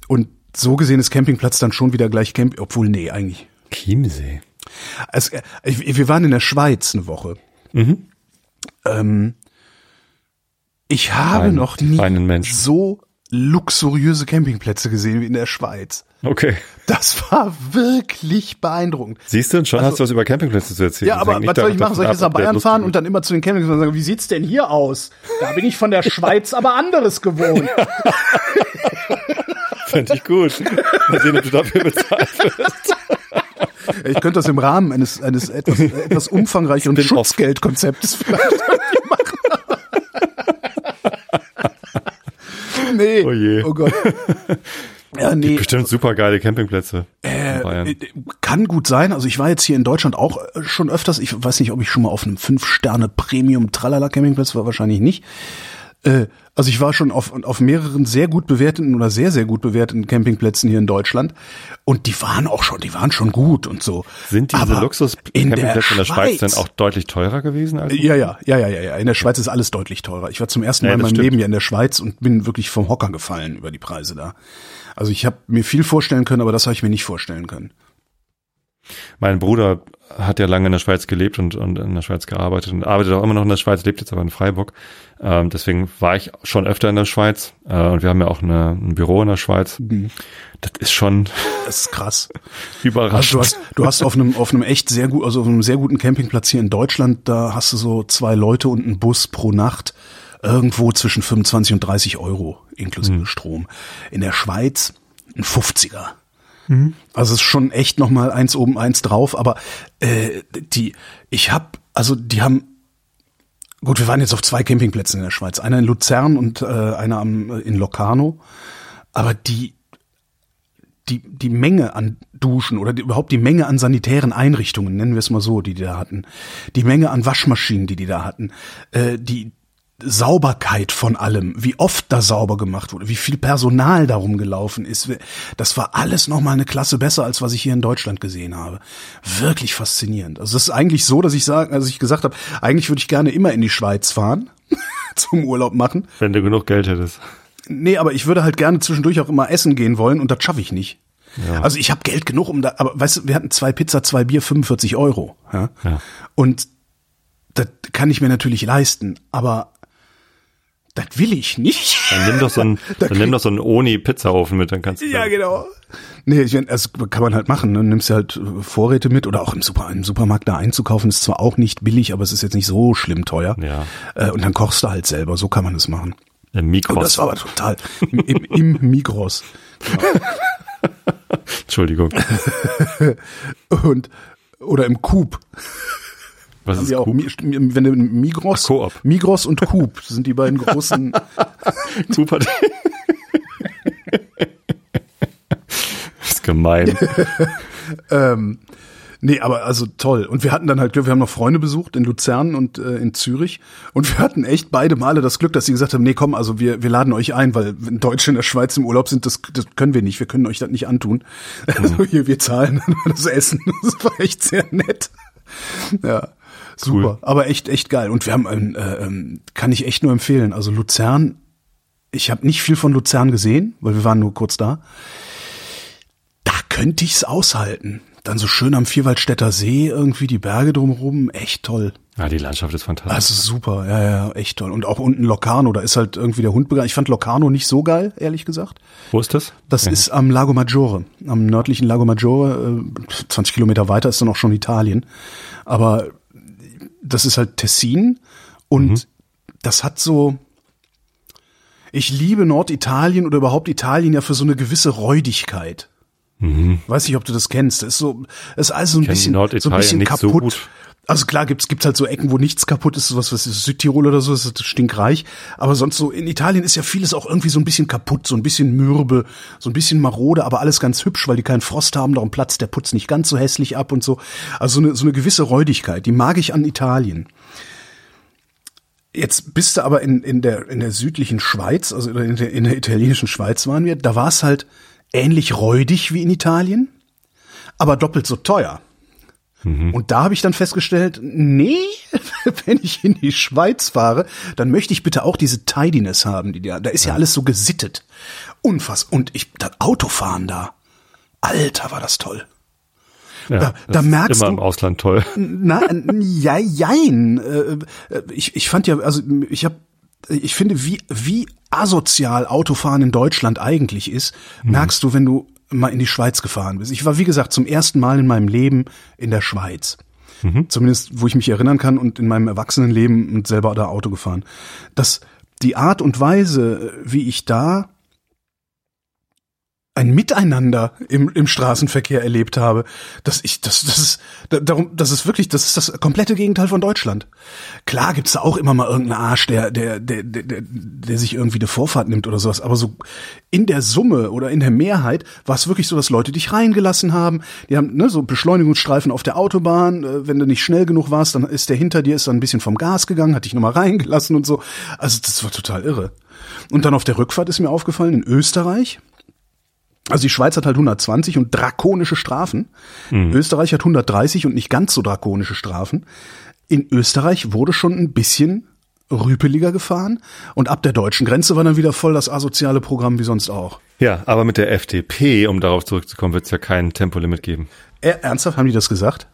Und so gesehen ist Campingplatz dann schon wieder gleich Camp, obwohl, nee, eigentlich. Chiemsee. Ich- wir waren in der Schweiz eine Woche. Ähm, ich habe Fein- noch nie so luxuriöse Campingplätze gesehen wie in der Schweiz. Okay. Das war wirklich beeindruckend. Siehst du, und schon hast du was über Campingplätze zu erzählen. Ja, Das aber was soll ich machen? Soll ich jetzt nach Bayern fahren und dann immer zu den Campingplätzen und sagen, wie sieht's denn hier aus? Da bin ich von der Schweiz aber anderes gewohnt. Fände ich gut. Mal sehen, ob du dafür bezahlt wirst. Ich könnte das im Rahmen eines, eines etwas, etwas umfangreicheren Spin-off. Schutzgeldkonzeptes vielleicht machen. nee. Oh je. Oh Gott. Ja, nee. Bestimmt super geile Campingplätze in Äh, äh, kann gut sein. Also ich war jetzt hier in Deutschland auch äh, schon öfters. Ich weiß nicht, ob ich schon mal auf einem Fünf-Sterne-Premium-Tralala-Campingplatz war, wahrscheinlich nicht. Äh, also ich war schon auf, auf mehreren sehr gut bewerteten oder sehr, sehr gut bewerteten Campingplätzen hier in Deutschland. Und die waren auch schon, die waren schon gut und so. Sind diese Aber in der Luxus-Campingplätze in der Schweiz denn auch deutlich teurer gewesen? Als ja, ja, ja, ja, ja, ja. In der Schweiz ist alles deutlich teurer. Ich war zum ersten Mal Ja, in meinem stimmt. Leben ja in der Schweiz und bin wirklich vom Hocker gefallen über die Preise da. Also ich habe mir viel vorstellen können, aber das habe ich mir nicht vorstellen können. Mein Bruder hat ja lange in der Schweiz gelebt und, und in der Schweiz gearbeitet und arbeitet auch immer noch in der Schweiz, lebt jetzt aber in Freiburg. Ähm, deswegen war ich schon öfter in der Schweiz äh, und wir haben ja auch eine, ein Büro in der Schweiz. Das ist schon Das ist krass. überraschend. Also du hast, du hast auf einem, auf einem echt sehr gut, also auf einem sehr guten Campingplatz hier in Deutschland, da hast du so zwei Leute und einen Bus pro Nacht irgendwo zwischen 25 und 30 Euro inklusive Strom. In der Schweiz ein 50er. Also es ist schon echt noch mal eins oben, eins drauf, aber äh, die, ich hab, also die haben, gut, wir waren jetzt auf zwei Campingplätzen in der Schweiz, einer in Luzern und äh, einer am, in Locarno, aber die, die, die Menge an Duschen oder die, überhaupt die Menge an sanitären Einrichtungen, nennen wir es mal so, die die da hatten, die Menge an Waschmaschinen, die die da hatten, äh, die Sauberkeit von allem, wie oft da sauber gemacht wurde, wie viel Personal darum gelaufen ist, das war alles nochmal eine Klasse besser, als was ich hier in Deutschland gesehen habe. Wirklich faszinierend. Also es ist eigentlich so, dass ich sagen, also ich gesagt habe, eigentlich würde ich gerne immer in die Schweiz fahren zum Urlaub machen. wenn du genug Geld hättest. Nee, aber ich würde halt gerne zwischendurch auch immer essen gehen wollen und das schaffe ich nicht. Also ich habe Geld genug, um da, aber weißt du, wir hatten zwei Pizza, zwei Bier, 45 Euro. Ja? Ja. Und das kann ich mir natürlich leisten, aber das will ich nicht. Dann nimm doch so einen, dann nimm doch so einen Oni-Pizzaofen mit, dann kannst du Ja, da- genau. Nee, ich, das kann man halt machen. Ne? Nimmst du halt äh, Vorräte mit oder auch im, Super, im Supermarkt da einzukaufen, ist zwar auch nicht billig, aber es ist jetzt nicht so schlimm teuer. Ja. Äh, und dann kochst du halt selber, so kann man es machen. im Und Mikros. das war aber total im, im, im Migros. Entschuldigung. Und oder im Coop. Was ist wir auch, Coop? Mi- wenn du Migros, Ach, Coop. Migros und Coop sind die beiden großen. Coop hat Das ist gemein. ähm, nee, aber also toll. Und wir hatten dann halt Glück, wir haben noch Freunde besucht in Luzern und äh, in Zürich. Und wir hatten echt beide Male das Glück, dass sie gesagt haben, nee, komm, also wir, wir laden euch ein, weil wenn Deutsche in der Schweiz im Urlaub sind, das, das können wir nicht. Wir können euch das nicht antun. Also hier, wir zahlen das Essen. Das war echt sehr nett. Ja. Super, Cool. aber echt, echt geil. Und wir haben, ähm, äh, ähm, kann ich echt nur empfehlen. Also Luzern, ich habe nicht viel von Luzern gesehen, weil wir waren nur kurz da. Da könnte ich's aushalten. Dann so schön am Vierwaldstätter See, irgendwie die Berge drumherum, echt toll. Ja, die Landschaft ist fantastisch. Also super, ja, ja, echt toll. Und auch unten Locarno, da ist halt irgendwie der Hund begeistert. Ich fand Locarno nicht so geil, ehrlich gesagt. Wo ist das? Das Okay. ist am Lago Maggiore, am nördlichen Lago Maggiore. äh, 20 Kilometer weiter ist dann auch schon Italien. Aber das ist halt Tessin und das hat so. Ich liebe Norditalien oder überhaupt Italien ja für so eine gewisse Räudigkeit. Weiß nicht, ob du das kennst. Das ist so, ist alles so ein bisschen, so ein bisschen so kaputt. gut. Also klar gibt's gibt's halt so Ecken, wo nichts kaputt ist, sowas was ist Südtirol oder so, das ist stinkreich. Aber sonst so in Italien ist ja vieles auch irgendwie so ein bisschen kaputt, so ein bisschen mürbe, so ein bisschen marode, aber alles ganz hübsch, weil die keinen Frost haben, darum platzt der Putz nicht ganz so hässlich ab und so. Also so eine, so eine gewisse Räudigkeit, die mag ich an Italien. Jetzt bist du aber in, in, der, in der südlichen Schweiz, also in der, in der italienischen Schweiz waren wir, da war es halt ähnlich räudig wie in Italien, aber doppelt so teuer. Und da habe ich dann festgestellt, nee, wenn ich in die Schweiz fahre, dann möchte ich bitte auch diese Tidiness haben, die da, da ist ja, alles so gesittet. Unfass. Und ich, das Autofahren da. Alter, war das toll. Ja, da- das da merkst immer du- im Ausland toll. Na, ja, jein. Äh, äh, Ich, ich fand ja, also ich habe, ich finde, wie, wie asozial Autofahren in Deutschland eigentlich ist, merkst du, wenn du mal in die Schweiz gefahren bist. Ich war, wie gesagt, zum ersten Mal in meinem Leben in der Schweiz. Zumindest, wo ich mich erinnern kann und in meinem Erwachsenenleben und selber da Auto gefahren. Das, die Art und Weise, wie ich da ein Miteinander im, im Straßenverkehr erlebt habe, dass ich, das, das ist, da- darum, das ist wirklich, das ist das komplette Gegenteil von Deutschland. Klar gibt's da auch immer mal irgendeinen Arsch, der, der, der, der, der, der sich irgendwie eine Vorfahrt nimmt oder sowas, aber so in der Summe oder in der Mehrheit war es wirklich so, dass Leute dich reingelassen haben, die haben, ne, so Beschleunigungsstreifen auf der Autobahn, äh, wenn du nicht schnell genug warst, dann ist der hinter dir, ist dann ein bisschen vom Gas gegangen, hat dich nochmal reingelassen und so. Also das war total irre. Und dann auf der Rückfahrt ist mir aufgefallen, in Österreich, also die Schweiz hat halt 120 und drakonische Strafen. Österreich hat 130 und nicht ganz so drakonische Strafen. In Österreich wurde schon ein bisschen rüpeliger gefahren und ab der deutschen Grenze war dann wieder voll das asoziale Programm wie sonst auch. Ja, aber mit der FDP, um darauf zurückzukommen, wird es ja kein Tempolimit geben. Äh, ernsthaft, haben die das gesagt?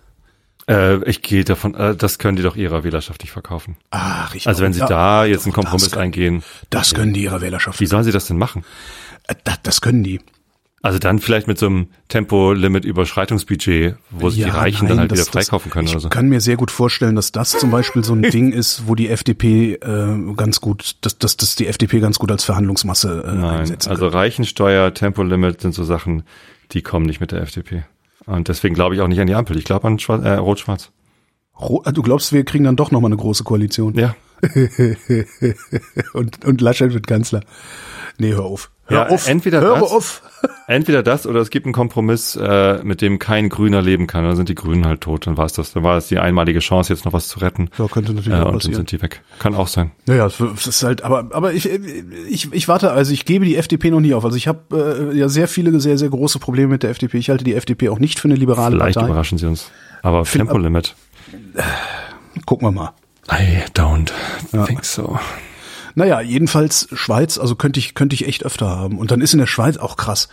Äh, ich gehe davon, äh, das können die doch ihrer Wählerschaft nicht verkaufen. Ach, ich Also wenn sie ja, da jetzt einen Kompromiss das können- eingehen, Das können die ihrer Wählerschaft. wie sollen sie das denn machen? Äh, Das, das können die. Also dann vielleicht mit so einem Tempolimit-Überschreitungsbudget, wo sich die Ja, Reichen nein, dann halt das- wieder freikaufen können ich oder so. kann mir sehr gut vorstellen, dass das zum Beispiel so ein Ding ist, wo die FDP äh, ganz gut, dass, dass, dass die FDP ganz gut als Verhandlungsmasse äh, Nein, einsetzen also Reichensteuer, Tempolimit sind so Sachen, die kommen nicht mit der FDP. Und deswegen glaube ich auch nicht an die Ampel. Ich glaube an Schwarz, äh, Rot-Schwarz. Ro- Du glaubst, wir kriegen dann doch nochmal eine große Koalition? Ja. Und, und Laschet wird Kanzler. Nee, hör auf. Hör Ja, auf. entweder hör das- auf. Entweder das oder es gibt einen Kompromiss, äh, mit dem kein Grüner leben kann. Dann sind die Grünen halt tot. Dann war es das. Dann war es die einmalige Chance, jetzt noch was zu retten. Ja, könnte natürlich äh, auch und dann sind die weg. Kann auch sein. Naja, es ist halt, aber, aber ich, ich, ich warte, also ich gebe die FDP noch nie auf. Also ich habe äh, ja sehr viele, sehr, sehr große Probleme mit der FDP. Ich halte die FDP auch nicht für eine liberale Vielleicht Partei. überraschen sie uns. Aber Tempolimit. Gucken wir mal. I don't think so. Naja, jedenfalls Schweiz, also könnte ich, könnte ich echt öfter haben. Und dann ist in der Schweiz auch krass.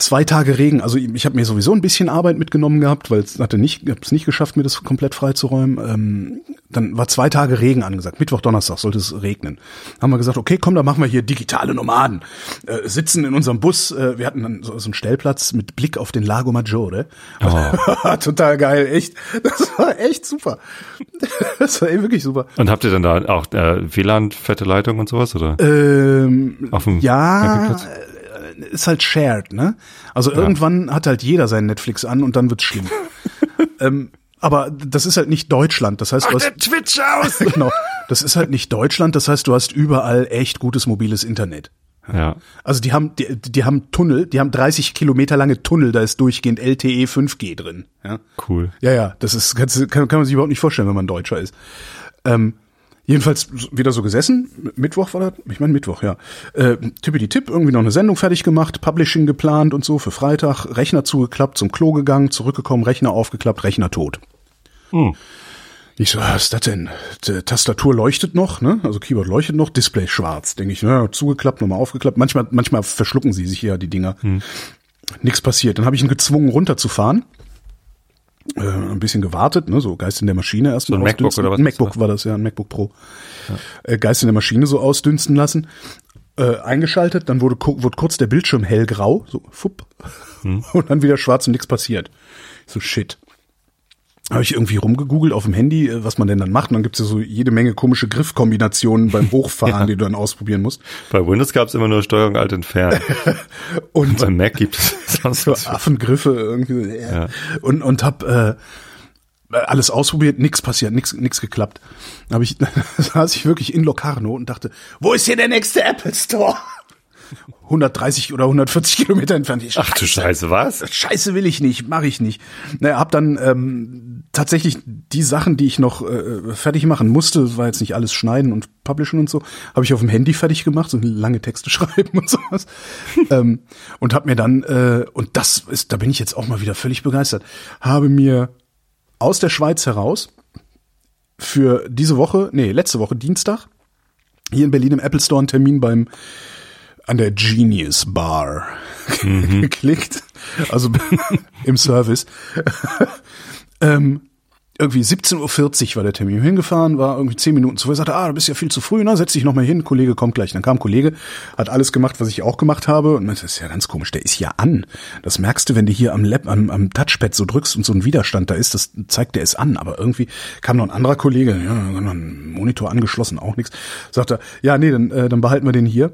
Zwei Tage Regen, also ich habe mir sowieso ein bisschen Arbeit mitgenommen gehabt, weil es hatte nicht, habe es nicht geschafft, mir das komplett freizuräumen. Ähm, dann war zwei Tage Regen angesagt. Mittwoch, Donnerstag sollte es regnen. Haben wir gesagt, okay, komm, da machen wir hier digitale Nomaden. Äh, sitzen in unserem Bus. Äh, wir hatten dann so, so einen Stellplatz mit Blick auf den Lago Maggiore. Oh. Total geil, echt. Das war echt super. Das war echt wirklich super. Und habt ihr dann da auch äh, WLAN, fette Leitung und sowas? Oder? Ähm, Auf dem ja, Campingplatz? Ist halt shared, ne? Also irgendwann hat halt jeder sein Netflix an und dann wird's schlimm. ähm, aber das ist halt nicht Deutschland. Das heißt, du hast, Twitch aus! genau, das ist halt nicht Deutschland. Das heißt, du hast überall echt gutes mobiles Internet. ja. Also die haben, die, die haben Tunnel, die haben 30 Kilometer lange Tunnel, da ist durchgehend LTE 5G drin. Ja, Cool. ja, ja das ist, kann, kann man sich überhaupt nicht vorstellen, wenn man Deutscher ist. Ähm, jedenfalls wieder so gesessen, Mittwoch war das, ich meine Mittwoch, ja. Äh, Tippity Tipp, irgendwie noch eine Sendung fertig gemacht, Publishing geplant und so für Freitag, Rechner zugeklappt, zum Klo gegangen, zurückgekommen, Rechner aufgeklappt, Rechner tot. Ich so, was ist das denn? Die Tastatur leuchtet noch, ne? Also Keyboard leuchtet noch, Display schwarz. Denke ich, na, zugeklappt, nochmal aufgeklappt. Manchmal, manchmal verschlucken sie sich ja die Dinger. Nichts passiert. Dann habe ich ihn gezwungen, runterzufahren. Äh, ein bisschen gewartet, ne, so Geist in der Maschine erst So ein MacBook ausdünsten. oder was MacBook war das, ja, ein MacBook Pro. Äh, Geist in der Maschine so ausdünsten lassen. Äh, eingeschaltet, dann wurde, wurde kurz der Bildschirm hellgrau, so fupp, Hm. und dann wieder schwarz und nichts passiert. So shit. Habe ich irgendwie rumgegoogelt auf dem Handy, äh, was man denn dann macht. Und dann gibt's ja so jede Menge komische Griffkombinationen beim Hochfahren, die du dann ausprobieren musst. Bei Windows gab es immer nur Steuerung Alt entfernen. Und Bei Mac gibt es sonst so was. Affengriffe irgendwie. Ja. Ja. Und, und hab äh, alles ausprobiert, nix passiert, nix, nix geklappt. Da hab ich, saß ich wirklich in Locarno und dachte, wo ist hier der nächste Apple Store? 130 oder 140 Kilometer entfernt. Ich, Ach du Scheiße, was? Scheiße will ich nicht, mache ich nicht. Naja, hab dann ähm, tatsächlich die Sachen, die ich noch äh, fertig machen musste, war jetzt nicht alles schneiden und publishen und so, habe ich auf dem Handy fertig gemacht, so lange Texte schreiben und sowas. ähm, und hab mir dann, äh, und das ist, da bin ich jetzt auch mal wieder völlig begeistert, habe mir aus der Schweiz heraus für diese Woche, nee, letzte Woche, Dienstag, hier in Berlin im Apple Store einen Termin beim an der Genius Bar geklickt, also im Service. ähm, irgendwie 17.40 Uhr war der Termin hingefahren, war irgendwie 10 Minuten zu früh. Er sagte, ah, du bist ja viel zu früh, na, setz dich noch mal hin, Kollege kommt gleich. Dann kam ein Kollege, hat alles gemacht, was ich auch gemacht habe. Und das ist ja ganz komisch, der ist ja an. Das merkst du, wenn du hier am Lab, am, am Touchpad so drückst und so ein Widerstand da ist, das zeigt, der ist an. Aber irgendwie kam noch ein anderer Kollege, ja, ein Monitor angeschlossen, auch nichts. Sagt er, ja, nee, dann, äh, dann behalten wir den hier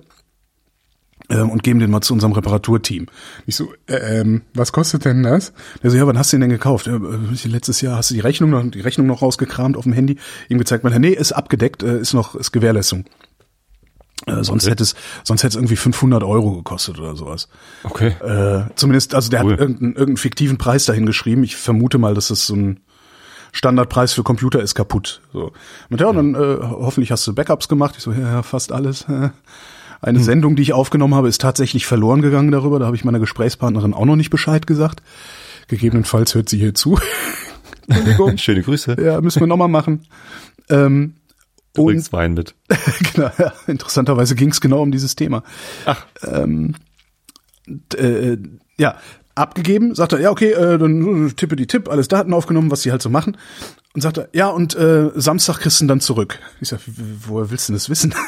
ähm, und geben den mal zu unserem Reparaturteam. Ich so, äh, ähm, was kostet denn das? Der so, ja, wann hast du den denn gekauft? Ja, äh, letztes Jahr hast du die Rechnung noch, die Rechnung noch rausgekramt auf dem Handy, ihm gezeigt, man, nee, ist abgedeckt, äh, ist noch, ist Gewährleistung. Äh, sonst Okay. hätte es, sonst hätte es irgendwie 500 Euro gekostet oder sowas. Okay. Äh, zumindest, also der Cool. hat irgendeinen, irgendeinen fiktiven Preis dahin geschrieben. Ich vermute mal, dass das so ein Standardpreis für Computer ist kaputt. So. Und ja, und dann äh, hoffentlich hast du Backups gemacht. Ich so, ja, ja fast alles. Eine Sendung, die ich aufgenommen habe, ist tatsächlich verloren gegangen darüber. Da habe ich meiner Gesprächspartnerin auch noch nicht Bescheid gesagt. Gegebenenfalls hört sie hier zu. Entschuldigung. Schöne Grüße. Ja, müssen wir nochmal machen. Ähm, Du und bringst Wein mit. genau, ja, interessanterweise ging es genau um dieses Thema. Ach, äh, ja, abgegeben, sagt er, ja, okay, äh, dann tippe die Tipp, alles Daten aufgenommen, was sie halt so machen. Und sagt er, ja, und äh, Samstag kriegst du dann zurück. Ich sag, woher willst du denn das wissen?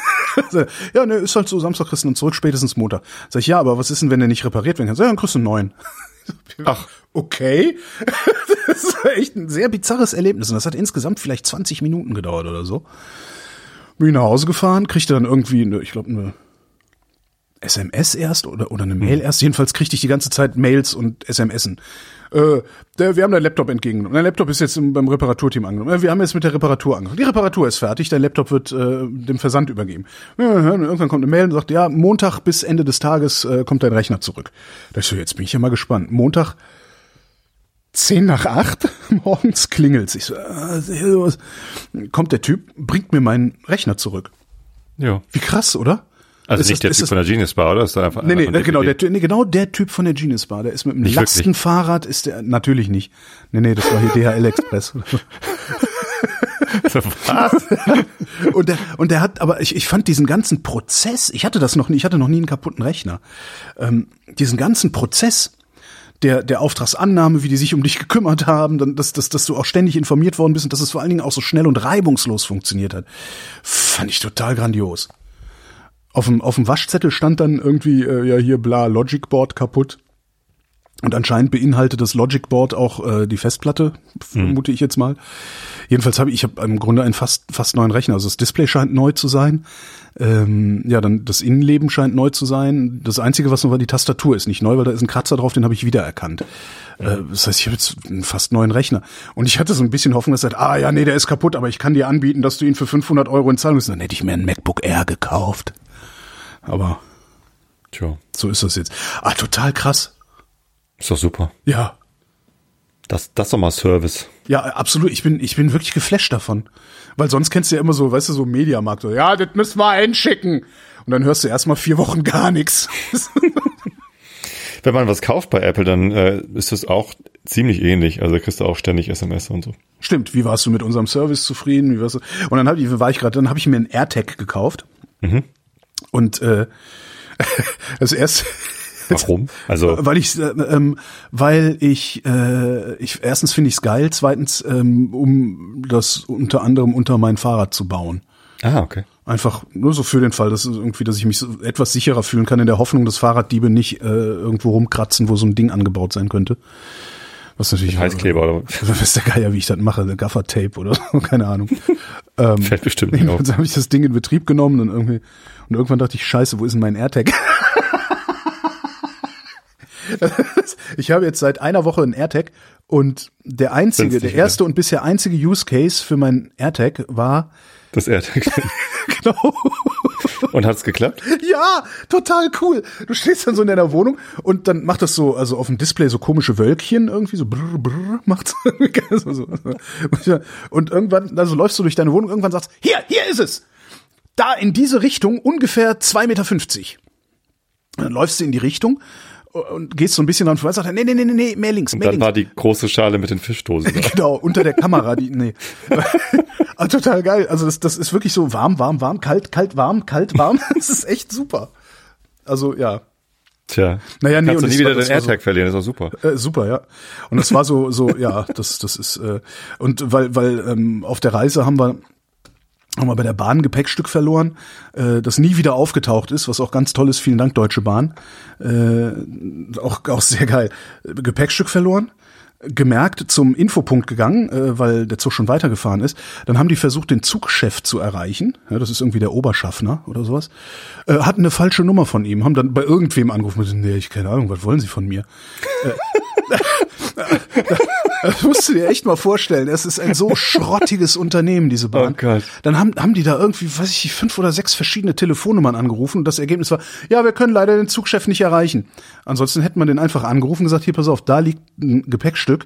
Ja, ne, ist halt so, Samstag kriegst du ihn zurück, spätestens Montag. Sag ich, ja, aber was ist denn, wenn der nicht repariert werden kann? Sag, ja, dann kriegst du einen neuen. ach, Okay. Das ist echt ein sehr bizarres Erlebnis. Und das hat insgesamt vielleicht 20 Minuten gedauert oder so. Bin ich nach Hause gefahren, kriegte dann irgendwie, eine, ich glaube, eine SMS erst oder, oder eine Mail erst. Jedenfalls kriegte ich die ganze Zeit Mails und SMSen. Äh, der, wir haben dein Laptop entgegengenommen. Dein Laptop ist jetzt im, beim Reparaturteam angenommen. Äh, Wir haben jetzt mit der Reparatur angefangen. Die Reparatur ist fertig, dein Laptop wird äh, dem Versand übergeben. Irgendwann kommt eine Mail und sagt, ja, Montag bis Ende des Tages äh, kommt dein Rechner zurück. Da ich so, jetzt bin ich ja mal gespannt. Montag zehn nach acht morgens klingelt's. Ich so, äh, kommt der Typ, bringt mir meinen Rechner zurück. ja. Wie krass, oder? Also Ist nicht das- der Typ von der Genius Bar, oder? Ist da einfach Nee, nee, genau, der, DVD? Ty- nee, genau der Typ von der Genius Bar, der ist mit einem Nicht wirklich? Lastenfahrrad, ist der, natürlich nicht. Nee, nee, das war hier DHL Express. Was? und der, und der hat, aber ich, ich fand diesen ganzen Prozess, ich hatte das noch nie, ich hatte noch nie einen kaputten Rechner. Ähm, diesen ganzen Prozess, der, der Auftragsannahme, wie die sich um dich gekümmert haben, dann, dass, dass, dass du auch ständig informiert worden bist und dass es vor allen Dingen auch so schnell und reibungslos funktioniert hat, fand ich total grandios. Auf dem, auf dem Waschzettel stand dann irgendwie, äh, ja, hier bla, Logic Board kaputt. Und anscheinend beinhaltet das Logic Board auch äh, die Festplatte, vermute ich jetzt mal. Jedenfalls habe ich, ich habe im Grunde einen fast fast neuen Rechner. Also das Display scheint neu zu sein. Ähm, ja, dann das Innenleben scheint neu zu sein. Das Einzige, was noch war, die Tastatur ist nicht neu, weil da ist ein Kratzer drauf, den habe ich wiedererkannt. Äh, das heißt, ich habe jetzt einen fast neuen Rechner. Und ich hatte so ein bisschen Hoffnung, dass er sagt, ah ja, nee, der ist kaputt, aber ich kann dir anbieten, dass du ihn für 500 Euro in Zahlung. Dann hätte ich mir ein MacBook Air gekauft. Aber Tja, so ist das jetzt. Ah, total krass. ist doch super. Ja, Das, das ist doch mal Service. Ja, absolut. Ich bin, ich bin wirklich geflasht davon. Weil sonst kennst du ja immer so, weißt du, so Mediamarkt. So, ja, das müssen wir einschicken. Und dann hörst du erstmal vier Wochen gar nichts. Wenn man was kauft bei Apple, dann äh, ist das auch ziemlich ähnlich. Also kriegst du auch ständig SMS und so. Stimmt. Wie warst du mit unserem Service zufrieden? Wie warst du? Und dann hab ich, war ich gerade, dann habe ich mir einen AirTag gekauft. Und äh, das erste, Warum? Also weil ich, äh, ähm, weil ich, äh, ich erstens finde ich es geil, zweitens ähm, um das unter anderem unter mein Fahrrad zu bauen. ah okay. Einfach nur so für den Fall, dass irgendwie, dass ich mich so etwas sicherer fühlen kann in der Hoffnung, dass Fahrraddiebe nicht äh, irgendwo rumkratzen, wo so ein Ding angebaut sein könnte. Was natürlich Heißkleber oder Das ist der Geier, wie ich das mache, Gaffer-Tape oder so, keine Ahnung. ähm, fällt bestimmt nicht auf. Dann habe ich das Ding in Betrieb genommen und irgendwie und irgendwann dachte ich, Scheiße, wo ist denn mein AirTag? ich habe jetzt seit einer Woche einen AirTag und der einzige, der erste und bisher einzige Use Case für meinen AirTag war Das AirTag. genau Und hat's geklappt? Ja, total cool. Du stehst dann so in deiner Wohnung und dann macht das so, also auf dem Display so komische Wölkchen irgendwie so brr, brr, macht so, so. und irgendwann, also läufst du durch deine Wohnung, irgendwann sagst, hier, hier ist es. Da in diese Richtung ungefähr 2,50 Meter. Dann läufst du in die Richtung und gehst so ein bisschen dran vorbei, sagt er, nee, nee, nee, nee, mehr links, Und mehr dann links. war die große Schale mit den Fischdosen. Genau, unter der Kamera, die, nee. ah, total geil. Also das, das ist wirklich so warm, warm, warm, kalt, kalt, warm, kalt, warm. Das ist echt super. Also ja, Tja. Naja, nee, Kannst du und nie das wieder war- den war so- AirTag verlieren, das ist doch super. Äh, super, ja. Und das war so, so, ja, das, das ist, äh, und weil, weil ähm, auf der Reise haben wir, haben wir bei der Bahn Gepäckstück verloren, äh, das nie wieder aufgetaucht ist, was auch ganz toll ist. Vielen Dank, Deutsche Bahn. Äh, auch, auch sehr geil. Gepäckstück verloren, gemerkt, zum Infopunkt gegangen, äh, weil der Zug schon weitergefahren ist. Dann haben die versucht, den Zugchef zu erreichen. Ja, das ist irgendwie der Oberschaffner oder sowas. Äh, hatten eine falsche Nummer von ihm, haben dann bei irgendwem angerufen. Nee, ich keine Ahnung, was wollen Sie von mir? Das musst du dir echt mal vorstellen. Es ist ein so schrottiges Unternehmen, diese Bahn. Oh Gott. Dann haben, haben die da irgendwie, weiß ich, fünf oder sechs verschiedene Telefonnummern angerufen und das Ergebnis war, ja, wir können leider den Zugchef nicht erreichen. Ansonsten hätte man den einfach angerufen und gesagt, hier, pass auf, da liegt ein Gepäckstück.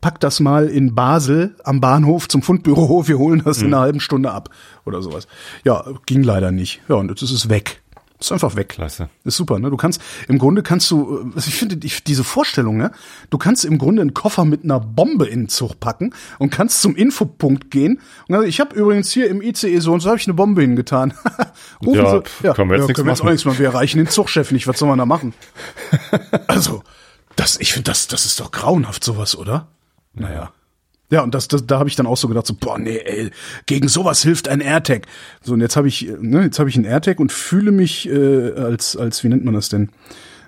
Pack das mal in Basel am Bahnhof zum Fundbüro, wir holen das in einer halben Stunde ab oder sowas. Ja, ging leider nicht. Ja, und jetzt ist es weg. Ist einfach weg. Klasse. Ist super, ne? Du kannst, im Grunde kannst du, also ich finde ich, diese Vorstellung, ne? Du kannst im Grunde einen Koffer mit einer Bombe in den Zug packen und kannst zum Infopunkt gehen. Und also ich habe übrigens hier im ICE so und so habe ich eine Bombe hingetan. Rufen Ja, Sie, pf, können wir jetzt nichts können wir jetzt auch machen. nichts machen. Wir erreichen den Zugchef nicht. Was soll man da machen? also, das, ich finde, das, das ist doch grauenhaft, sowas, oder? Naja. Ja, und das, das da habe ich dann auch so gedacht, so, boah, nee, ey, gegen sowas hilft ein AirTag. So, und jetzt habe ich, äh, ne, jetzt habe ich einen AirTag und fühle mich äh, als, als, wie nennt man das denn,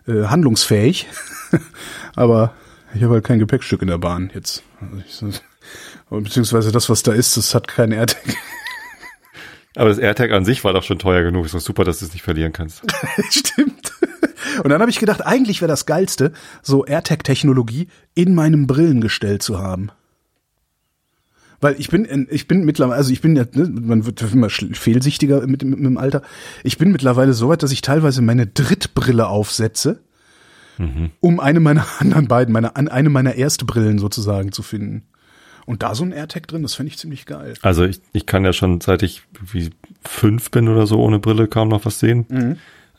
äh, handlungsfähig. Aber ich habe halt kein Gepäckstück in der Bahn jetzt. Also ich, beziehungsweise das, was da ist, das hat keinen AirTag. Aber das AirTag an sich war doch schon teuer genug. Ist doch super, dass du es nicht verlieren kannst. Stimmt. Und dann habe ich gedacht, eigentlich wäre das Geilste, so AirTag-Technologie in meinem Brillengestell zu haben. Weil ich bin, in- ich bin mittlerweile, also ich bin ja, ne, man wird immer fehlsichtiger mit, mit, mit dem Alter. Ich bin mittlerweile so weit, dass ich teilweise meine Drittbrille aufsetze, um eine meiner anderen beiden, meine, eine meiner erste Brillen sozusagen zu finden. Und da so ein AirTag drin, das fände ich ziemlich geil. Also ich, ich kann ja schon, seit ich wie fünf bin oder so, ohne Brille kaum noch was sehen. Mhm.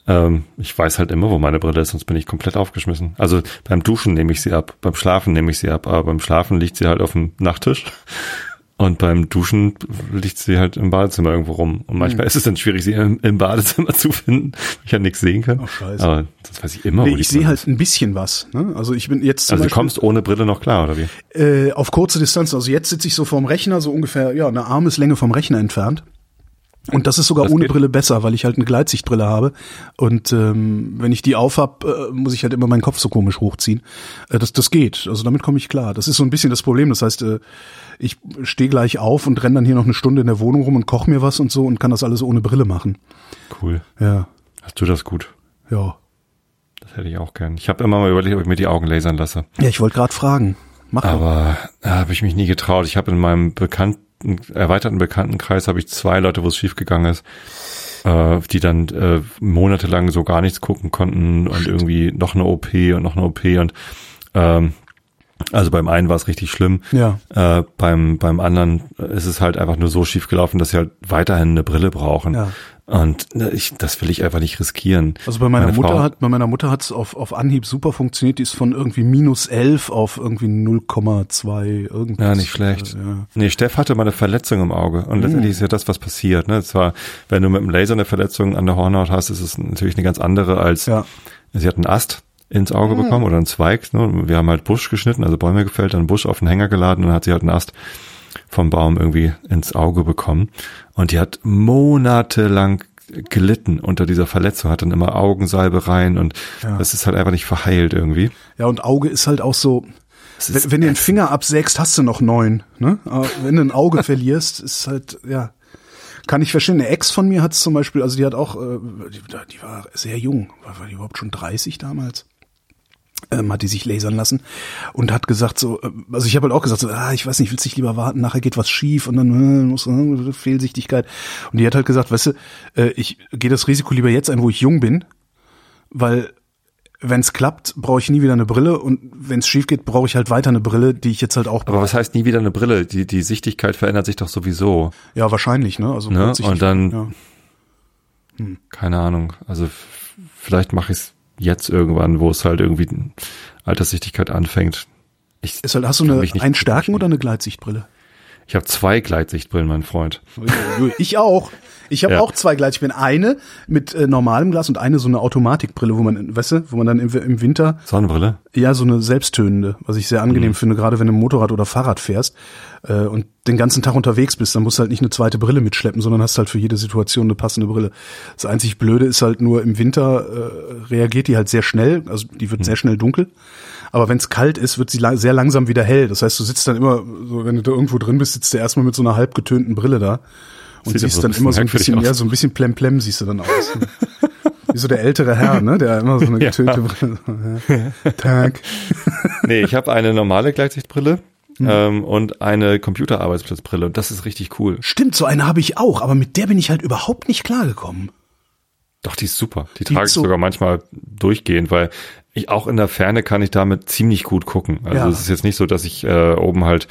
Ähm, ich weiß halt immer, wo meine Brille ist, sonst bin ich komplett aufgeschmissen. Also beim Duschen nehme ich sie ab, beim Schlafen nehme ich sie ab, aber beim Schlafen liegt sie halt auf dem Nachttisch. Und beim Duschen liegt sie halt im Badezimmer irgendwo rum. Und manchmal ist es dann schwierig, sie im, im Badezimmer zu finden, weil ich ja nichts sehen kann. Oh, scheiße. Aber das weiß ich immer, Nee, ich sehe halt ist. ein bisschen was. Ne? Also ich bin jetzt Also du Beispiel, kommst ohne Brille noch klar, oder wie? Äh, auf kurze Distanz. Also jetzt sitze ich so vorm Rechner, so ungefähr ja eine Armeslänge vom Rechner entfernt. Und das ist sogar Das ohne geht. Brille besser, weil ich halt eine Gleitsichtbrille habe. Und ähm, wenn ich die aufhab, äh, muss ich halt immer meinen Kopf so komisch hochziehen. Äh, das, das geht. Also damit komme ich klar. Das ist so ein bisschen das Problem. Das heißt, äh, ich stehe gleich auf und renn dann hier noch eine Stunde in der Wohnung rum und koche mir was und so und kann das alles ohne Brille machen. Cool. Ja, Hast du das gut? ja. Das hätte ich auch gern. Ich habe immer mal überlegt, ob ich mir die Augen lasern lasse. Ja, ich wollte gerade fragen. Mach. Aber da habe ich mich nie getraut. Ich habe in meinem bekannten, erweiterten Bekanntenkreis habe ich zwei Leute, wo es schiefgegangen ist, äh, die dann äh, monatelang so gar nichts gucken konnten und irgendwie noch eine OP und noch eine OP und ähm, also beim einen war es richtig schlimm. Ja. Äh, beim, beim anderen ist es halt einfach nur so schief gelaufen, dass sie halt weiterhin eine Brille brauchen. Ja. Und äh, ich, das will ich einfach nicht riskieren. Also bei meiner Meine Mutter Frau- hat, bei meiner Mutter hat's auf, auf Anhieb super funktioniert. Die ist von irgendwie minus 11 auf irgendwie 0,2 irgendwas. Ja, nicht schlecht. Ja. Nee, Steff hatte mal eine Verletzung im Auge. Und letztendlich ist ja das, was passiert. Ne? Zwar, wenn du mit dem Laser eine Verletzung an der Hornhaut hast, ist es natürlich eine ganz andere als Ja. sie hat einen Ast ins Auge bekommen oder einen Zweig. Ne? Wir haben halt Busch geschnitten, also Bäume gefällt, dann einen Busch auf den Hänger geladen und dann hat sie halt einen Ast vom Baum irgendwie ins Auge bekommen. Und die hat monatelang gelitten unter dieser Verletzung, hat dann immer Augensalbe rein und Ja. das ist halt einfach nicht verheilt irgendwie. Ja, und Auge ist halt auch so, wenn, wenn du den Finger absägst, hast du noch neun. Ne? Aber wenn du ein Auge verlierst, ist halt, ja. Kann ich verstehen. Eine Ex von mir hat zum Beispiel, also die hat auch, äh, die, die war sehr jung, war, war die überhaupt schon 30 damals? Ähm, hat die sich lasern lassen und hat gesagt so, äh, also ich habe halt auch gesagt so, ah, ich weiß nicht, willst dich lieber warten, nachher geht was schief und dann äh, muss äh, Fehlsichtigkeit. Und die hat halt gesagt, weißt du, äh, ich gehe das Risiko lieber jetzt ein, wo ich jung bin, weil wenn es klappt, brauche ich nie wieder eine Brille und wenn es schief geht, brauche ich halt weiter eine Brille, die ich jetzt halt auch Aber was heißt nie wieder eine Brille? Die, die Sichtigkeit verändert sich doch sowieso. Ja, wahrscheinlich, ne? Also Ne? Und dann- ja. Keine Ahnung. Also vielleicht mache ich es jetzt irgendwann, wo es halt irgendwie Alterssichtigkeit anfängt. Ich, ist halt, hast du eine mich nicht Einstärken oder eine Gleitsichtbrille? Ich habe zwei Gleitsichtbrillen, mein Freund. Ich auch. Ich habe Ja. auch zwei Gleitsichtbrillen. Eine mit äh, normalem Glas und eine so eine Automatikbrille, wo man, weißt du, wo man dann im, im Winter Sonnenbrille? Ja, so eine selbsttönende, was ich sehr angenehm Mhm. finde, gerade wenn du Motorrad oder Fahrrad fährst äh, und den ganzen Tag unterwegs bist, dann musst du halt nicht eine zweite Brille mitschleppen, sondern hast halt für jede Situation eine passende Brille. Das einzig Blöde ist halt nur im Winter äh, reagiert die halt sehr schnell, also die Mhm. wird sehr schnell dunkel. Aber wenn es kalt ist, wird sie lang, sehr langsam wieder hell. Das heißt, du sitzt dann immer, so, wenn du da irgendwo drin bist, sitzt du erstmal mit so einer halb getönten Brille da und Sieht siehst dann immer so ein bisschen ja, so ein bisschen plemplem siehst du dann aus. Wie so der ältere Herr, ne, der immer so eine Ja. getönte Brille. Ja. Tag. Nee, ich habe eine normale Gleitsichtbrille Mhm. ähm, und eine Computerarbeitsplatzbrille und das ist richtig cool. Stimmt, so eine habe ich auch, aber mit der bin ich halt überhaupt nicht klargekommen. Doch, die ist super. Die, Die trage ich so- sogar manchmal durchgehend, weil ich auch in der Ferne kann ich damit ziemlich gut gucken. Also Ja. es ist jetzt nicht so, dass ich äh, oben halt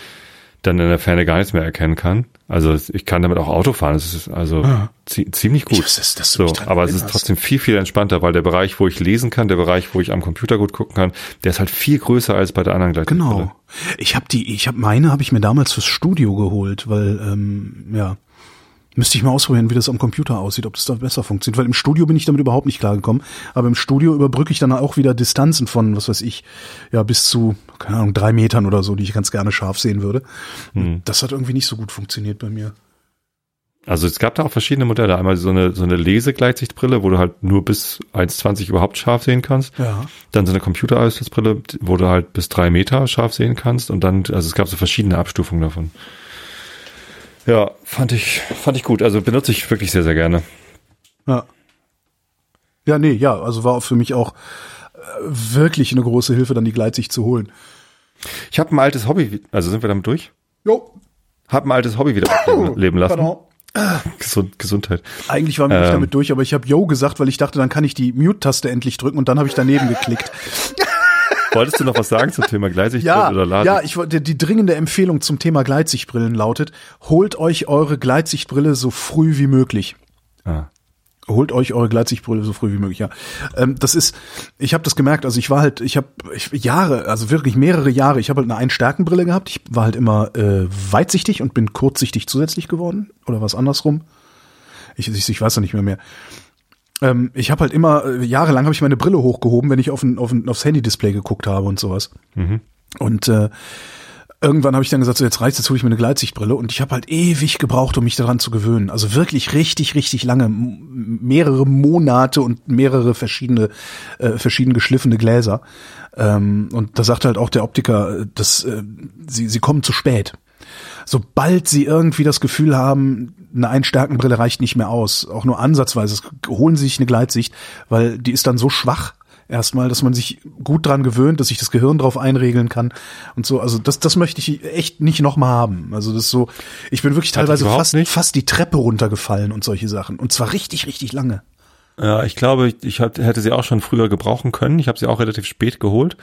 dann in der Ferne gar nichts mehr erkennen kann. Also ich kann damit auch Auto fahren. Das ist also zie ziemlich gut. Ich es, dass so, aber es ist trotzdem viel, viel entspannter, weil der Bereich, wo ich lesen kann, der Bereich, wo ich am Computer gut gucken kann, der ist halt viel größer als bei der anderen Gleitsichtbrille. Genau. Ich habe die, ich habe meine, habe ich mir damals fürs Studio geholt, weil ähm, ja müsste ich mal ausprobieren, wie das am Computer aussieht, ob das da besser funktioniert. Weil im Studio bin ich damit überhaupt nicht klargekommen. Aber im Studio überbrücke ich dann auch wieder Distanzen von, was weiß ich, ja bis zu keine Ahnung drei Metern oder so, die ich ganz gerne scharf sehen würde. Und Das hat irgendwie nicht so gut funktioniert bei mir. Also es gab da auch verschiedene Modelle. Einmal so eine, so eine Lesegleitsichtbrille, wo du halt nur bis 1,20 überhaupt scharf sehen kannst. Ja. Dann so eine Computerarbeitsplatzbrille, wo du halt bis drei Meter scharf sehen kannst. Und dann, also es gab so verschiedene Abstufungen davon. Ja, fand ich, fand ich gut. Also benutze ich wirklich sehr, sehr gerne. Ja. Ja, nee, ja, also war für mich auch äh, wirklich eine große Hilfe, dann die Gleitsicht zu holen. Ich habe ein altes Hobby, also sind wir damit durch? Jo, Hab ein altes Hobby wieder leben lassen. pardon. Gesund, Gesundheit. Eigentlich waren wir nicht Ähm. damit durch, aber ich habe Yo gesagt, weil ich dachte, dann kann ich die Mute-Taste endlich drücken und dann habe ich daneben geklickt. Wolltest du noch was sagen zum Thema Gleitsichtbrille Ja, oder Laden? ja, ich wollte die dringende Empfehlung zum Thema Gleitsichtbrillen lautet: Holt euch eure Gleitsichtbrille so früh wie möglich. Ah. Holt euch eure Gleitsichtbrille so früh wie möglich, ja. Ähm, das ist, ich habe das gemerkt, also ich war halt, ich habe Jahre, also wirklich mehrere Jahre, ich habe halt eine Einstärkenbrille gehabt, ich war halt immer äh, weitsichtig und bin kurzsichtig zusätzlich geworden oder was andersrum. Ich, ich, ich weiß ja nicht mehr mehr. Ähm, ich habe halt immer, äh, jahrelang habe ich meine Brille hochgehoben, wenn ich auf ein, auf ein, aufs Handy-Display geguckt habe und sowas. Und äh, irgendwann habe ich dann gesagt, so jetzt reicht's, jetzt hole ich mir eine Gleitsichtbrille und ich habe halt ewig gebraucht, um mich daran zu gewöhnen. Also wirklich richtig, richtig lange, mehrere Monate und mehrere verschiedene, äh, verschieden geschliffene Gläser. Ähm, und da sagt halt auch der Optiker, äh, dass äh, sie, sie kommen zu spät. Sobald sie irgendwie das Gefühl haben, eine Einstärkenbrille reicht nicht mehr aus, auch nur ansatzweise, holen sie sich eine Gleitsicht, weil die ist dann so schwach, erstmal, dass man sich gut dran gewöhnt, dass sich das Gehirn drauf einregeln kann und so. Also das, das möchte ich echt nicht nochmal haben. Also das ist so, ich bin wirklich teilweise fast, nicht. fast die Treppe runtergefallen und solche Sachen. Und zwar richtig, richtig lange. Ja, ich glaube, ich, ich hätte sie auch schon früher gebrauchen können. Ich habe sie auch relativ spät geholt.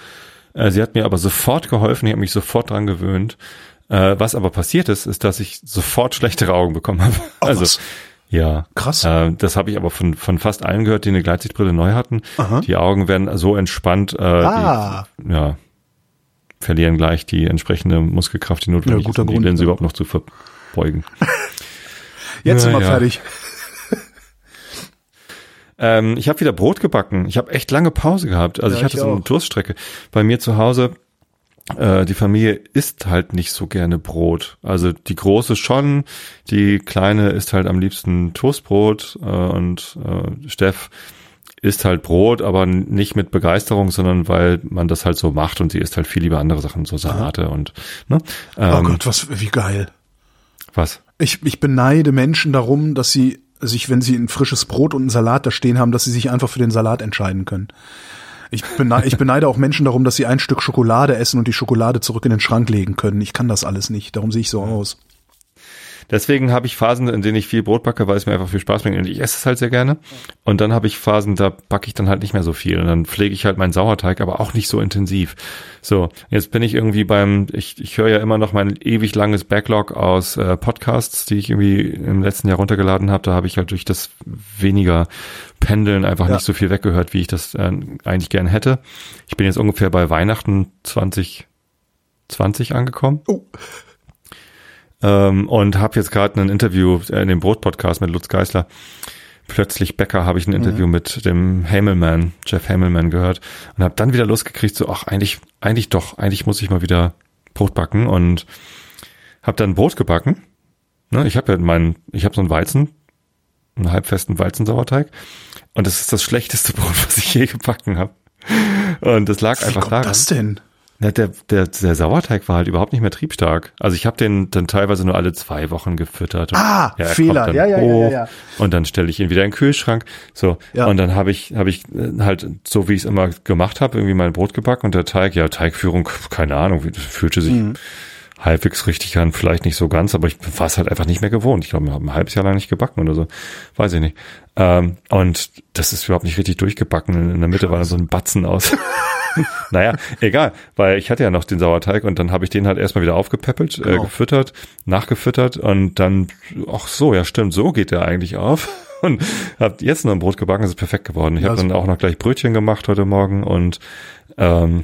Äh, sie hat mir aber sofort geholfen. Ich habe mich sofort dran gewöhnt. Äh, was aber passiert ist, ist, dass ich sofort schlechtere Augen bekommen habe. Ach, also was? ja, Krass. Äh, das habe ich aber von von fast allen gehört, die eine Gleitsichtbrille neu hatten. Aha. Die Augen werden so entspannt. Äh, Ah. die, ja, verlieren gleich die entsprechende Muskelkraft, die notwendig Ja, ist, um die Linse ja. überhaupt noch zu verbeugen. Jetzt sind wir ja. fertig. Ähm, ich habe wieder Brot gebacken. Ich habe echt lange Pause gehabt. Also Ja, ich hatte ich so eine. Durststrecke. Bei mir zu Hause, äh, die Familie isst halt nicht so gerne Brot. Also die große schon, die kleine isst halt am liebsten Toastbrot äh, und äh, Steff isst halt Brot, aber nicht mit Begeisterung, sondern weil man das halt so macht und sie isst halt viel lieber andere Sachen, so Salate und ne? Oh Ähm, Gott, was, wie geil. was? Ich, ich beneide Menschen darum, dass sie sich, wenn sie ein frisches Brot und einen Salat da stehen haben, dass sie sich einfach für den Salat entscheiden können. Ich beneide, ich beneide auch Menschen darum, dass sie ein Stück Schokolade essen und die Schokolade zurück in den Schrank legen können. Ich kann das alles nicht. Darum sehe ich so aus. Deswegen habe ich Phasen, in denen ich viel Brot backe, weil es mir einfach viel Spaß bringt und ich esse es halt sehr gerne. Und dann habe ich Phasen, da backe ich dann halt nicht mehr so viel und dann pflege ich halt meinen Sauerteig, aber auch nicht so intensiv. So, jetzt bin ich irgendwie beim, ich, ich höre ja immer noch mein ewig langes Backlog aus äh, Podcasts, die ich irgendwie im letzten Jahr runtergeladen habe. Da habe ich halt durch das weniger Pendeln einfach Ja. nicht so viel weggehört, wie ich das äh, eigentlich gern hätte. Ich bin jetzt ungefähr bei Weihnachten 2020 angekommen Oh, ähm, und habe jetzt gerade ein Interview äh, in dem Brot-Podcast mit Lutz Geisler. Plötzlich Bäcker habe ich ein Interview mit dem Hamelman, Jeff Hamelman gehört und habe dann wieder losgekriegt, so ach eigentlich, eigentlich doch, eigentlich muss ich mal wieder Brot backen und habe dann Brot gebacken. Ne, ich habe ja meinen, ich habe so einen Weizen, einen halbfesten Weizensauerteig und das ist das schlechteste Brot, was ich je gebacken habe. Und das lag wie einfach kommt daran. das denn? Na, der, der, der Sauerteig war halt überhaupt nicht mehr triebstark. Also ich habe den dann teilweise nur alle zwei Wochen gefüttert. Und, Ah, er Fehler. Ja, ja, ja, ja. Und dann stelle ich ihn wieder in den Kühlschrank. So. Ja. Und dann habe ich, habe ich äh, halt, so wie ich es immer gemacht habe, irgendwie mein Brot gebacken und der Teig, ja, Teigführung, keine Ahnung, wie- fühlte sich Mhm. halbwegs richtig an, vielleicht nicht so ganz, aber ich war es halt einfach nicht mehr gewohnt. Ich glaube, wir haben ein halbes Jahr lang nicht gebacken oder so. Weiß ich nicht. Ähm, und das ist überhaupt nicht richtig durchgebacken. In, der Mitte war dann so ein Batzen aus. naja, egal, weil ich hatte ja noch den Sauerteig und dann habe ich den halt erstmal wieder aufgepäppelt, äh, Genau. gefüttert, nachgefüttert und dann, ach so, ja stimmt, so geht der eigentlich auf. Und habe jetzt noch ein Brot gebacken, das ist perfekt geworden. Ich habe Also- dann auch noch gleich Brötchen gemacht heute Morgen und ähm,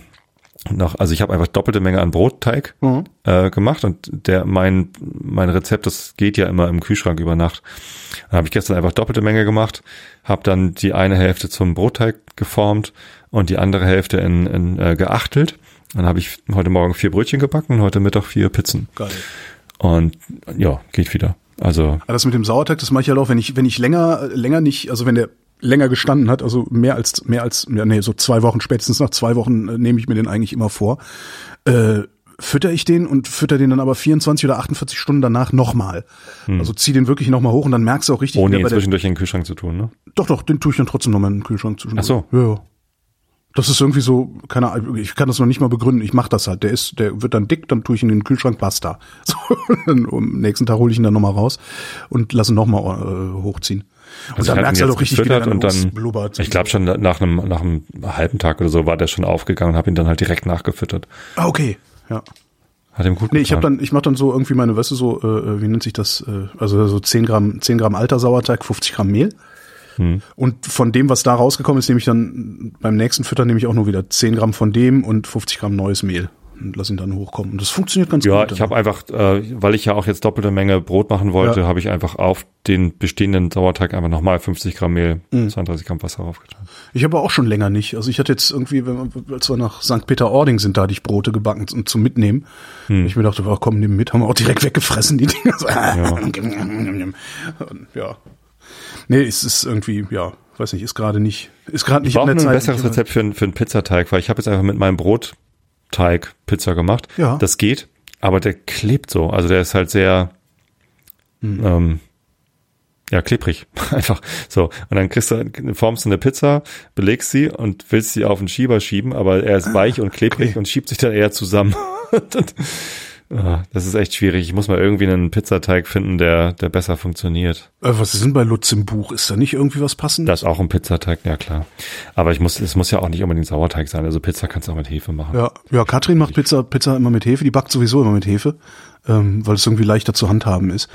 noch, also ich habe einfach doppelte Menge an Brotteig Mhm. äh, gemacht und der mein mein Rezept, das geht ja immer im Kühlschrank über Nacht. Dann habe ich gestern einfach doppelte Menge gemacht, habe dann die eine Hälfte zum Brotteig geformt und die andere Hälfte in, in äh, geachtelt. Dann habe ich heute Morgen vier Brötchen gebacken und heute Mittag vier Pizzen. Geil. Und ja, geht wieder. Also Ja, das mit dem Sauerteig, das mache ich halt auch, wenn ich, wenn ich länger, länger nicht, also wenn der länger gestanden hat, also mehr als, mehr als, ja, nee, so zwei Wochen, spätestens nach zwei Wochen äh, nehme ich mir den eigentlich immer vor, äh, fütter ich den und fütter den dann aber 24 oder 48 Stunden danach nochmal. Also zieh den wirklich nochmal hoch und dann merkst du auch richtig, ohne ihn zwischendurch in den Kühlschrank zu tun, ne? doch, doch, den tue ich dann trotzdem nochmal in den Kühlschrank zwischen. Ach so. Ja, ja. Das ist irgendwie so, keine Ahnung, ich kann das noch nicht mal begründen. Ich mache das halt. Der ist, der wird dann dick, dann tue ich ihn in den Kühlschrank, basta. So, und am nächsten Tag hole ich ihn dann nochmal raus und lasse ihn nochmal äh, hochziehen. Und Also dann merkst du ihn halt auch richtig, wie der dann und dann, ausblubbert. ich glaube schon nach einem, nach einem halben Tag oder so war der schon aufgegangen und habe ihn dann halt direkt nachgefüttert. Ah, okay. Ja. Hat ihm gut Nee, ich habe dann, ich mache dann so irgendwie meine, weißt du, so, äh, wie nennt sich das, äh, also so 10 Gramm, 10 Gramm alter Sauerteig, 50 Gramm Mehl. Hm. Und von dem, was da rausgekommen ist, nehme ich dann beim nächsten Füttern nehme ich auch nur wieder 10 Gramm von dem und 50 Gramm neues Mehl und lass ihn dann hochkommen. Und das funktioniert ganz Ja, gut. ich habe einfach, äh, weil ich ja auch jetzt doppelte Menge Brot machen wollte, Ja. habe ich einfach auf den bestehenden Sauerteig einfach nochmal 50 Gramm Mehl, Mhm. 32 Gramm Wasser aufgetan. Ich habe auch schon länger nicht. Also ich hatte jetzt irgendwie, wenn, wir- als wir nach St. Peter-Ording sind, da hatte ich Brote gebacken und zum Mitnehmen. Hm. Ich mir dachte, ach, komm, nimm mit, haben wir auch direkt weggefressen, die Dinger. So, Und, ja. Nee, es ist irgendwie, ja, weiß nicht, ist gerade nicht, ist gerade Ich nicht brauche an ein besseres Rezept für, einen- für einen Pizzateig, weil ich habe jetzt einfach mit meinem Brotteig Pizza gemacht. Ja. Das geht, aber der klebt so. Also der ist halt sehr, Hm. ähm, ja, klebrig. Einfach so. Und dann kriegst du, formst du eine Pizza, belegst sie und willst sie auf den Schieber schieben, aber er ist weich und klebrig okay. und schiebt sich dann eher zusammen. das, ah, das ist echt schwierig. Ich muss mal irgendwie einen Pizzateig finden, der, der besser funktioniert. Äh, was ist denn bei Lutz im Buch? Ist da nicht irgendwie was passend? Das ist auch ein Pizzateig, ja klar. Aber ich muss, es muss ja auch nicht unbedingt Sauerteig sein. Also Pizza kannst du auch mit Hefe machen. Ja, ja, Katrin macht Pizza, Pizza immer mit Hefe, die backt sowieso immer mit Hefe, ähm, weil es irgendwie leichter zu handhaben ist.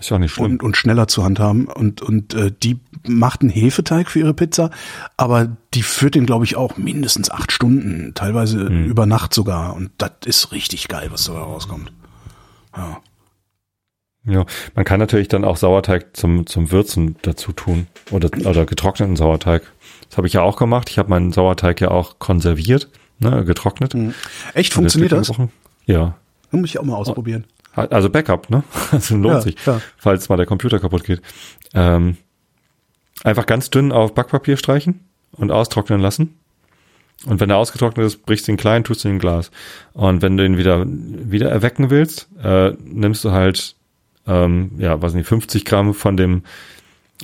Ist ja auch nicht schlimm. und, und schneller zu handhaben. Und, und äh, die macht einen Hefeteig für ihre Pizza, aber die führt den, glaube ich, auch mindestens acht Stunden, teilweise Hm. über Nacht sogar. Und das ist richtig geil, was dabei rauskommt. Ja. Ja, man kann natürlich dann auch Sauerteig zum, zum Würzen dazu tun oder, oder getrockneten Sauerteig. Das habe ich ja auch gemacht. Ich habe meinen Sauerteig ja auch konserviert, ne, getrocknet. Mhm. Echt, funktioniert das? Ja. Muss ich auch mal ausprobieren. Also Backup, ne? Also lohnt Ja, sich, klar. falls mal der Computer kaputt geht. Ähm, einfach ganz dünn auf Backpapier streichen und austrocknen lassen. Und wenn er ausgetrocknet ist, brichst du ihn klein, tust du ihn in Glas. Und wenn du ihn wieder, wieder erwecken willst, äh, nimmst du halt, ähm, ja, weiß nicht, 50 Gramm von dem,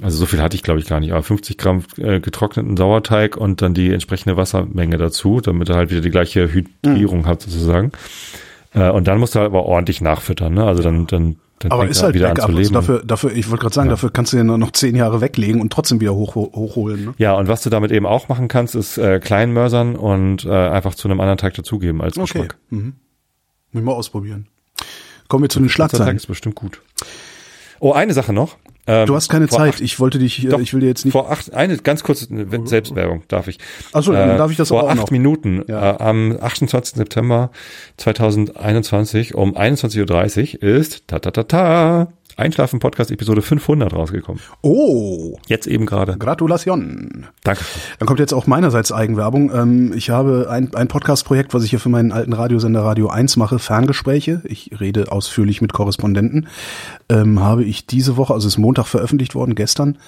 also so viel hatte ich glaube ich gar nicht, aber 50 Gramm äh, getrockneten Sauerteig und dann die entsprechende Wassermenge dazu, damit er halt wieder die gleiche Hydrierung hat sozusagen. Äh, und dann musst du halt aber ordentlich nachfüttern, ne? Also dann, dann, dann Aber ist er halt wieder Backup. an zu Also leben. dafür, dafür, ich wollte gerade sagen, dafür kannst du den noch zehn Jahre weglegen und trotzdem wieder hoch, hochholen. Ne? Ja, und was du damit eben auch machen kannst, ist äh, klein mörsern und äh, einfach zu einem anderen Teig dazugeben als Okay. Geschmack. Mhm. Muss ich mal ausprobieren. Kommen wir zu den Schlagzeilen. ist bestimmt gut. Oh, eine Sache noch. Ähm, Du hast keine vor Zeit. Acht, Ich wollte dich, äh, doch, ich will dir jetzt nicht. Vor acht, eine ganz kurze Selbstwerbung darf ich. Ach so, dann darf ich das vor auch acht noch. Minuten Ja. äh, am 28. September 2021 um 21.30 Uhr ist ta ta ta ta Einschlafen Podcast Episode 500 rausgekommen. Oh, Jetzt eben gerade. Gratulation. Danke. Dann kommt jetzt auch meinerseits Eigenwerbung. Ähm, ich habe ein, ein Podcast-Projekt, was ich hier für meinen alten Radiosender Radio 1 mache, Ferngespräche. Ich rede ausführlich mit Korrespondenten. Ähm, habe ich diese Woche, also ist Montag veröffentlicht worden, gestern,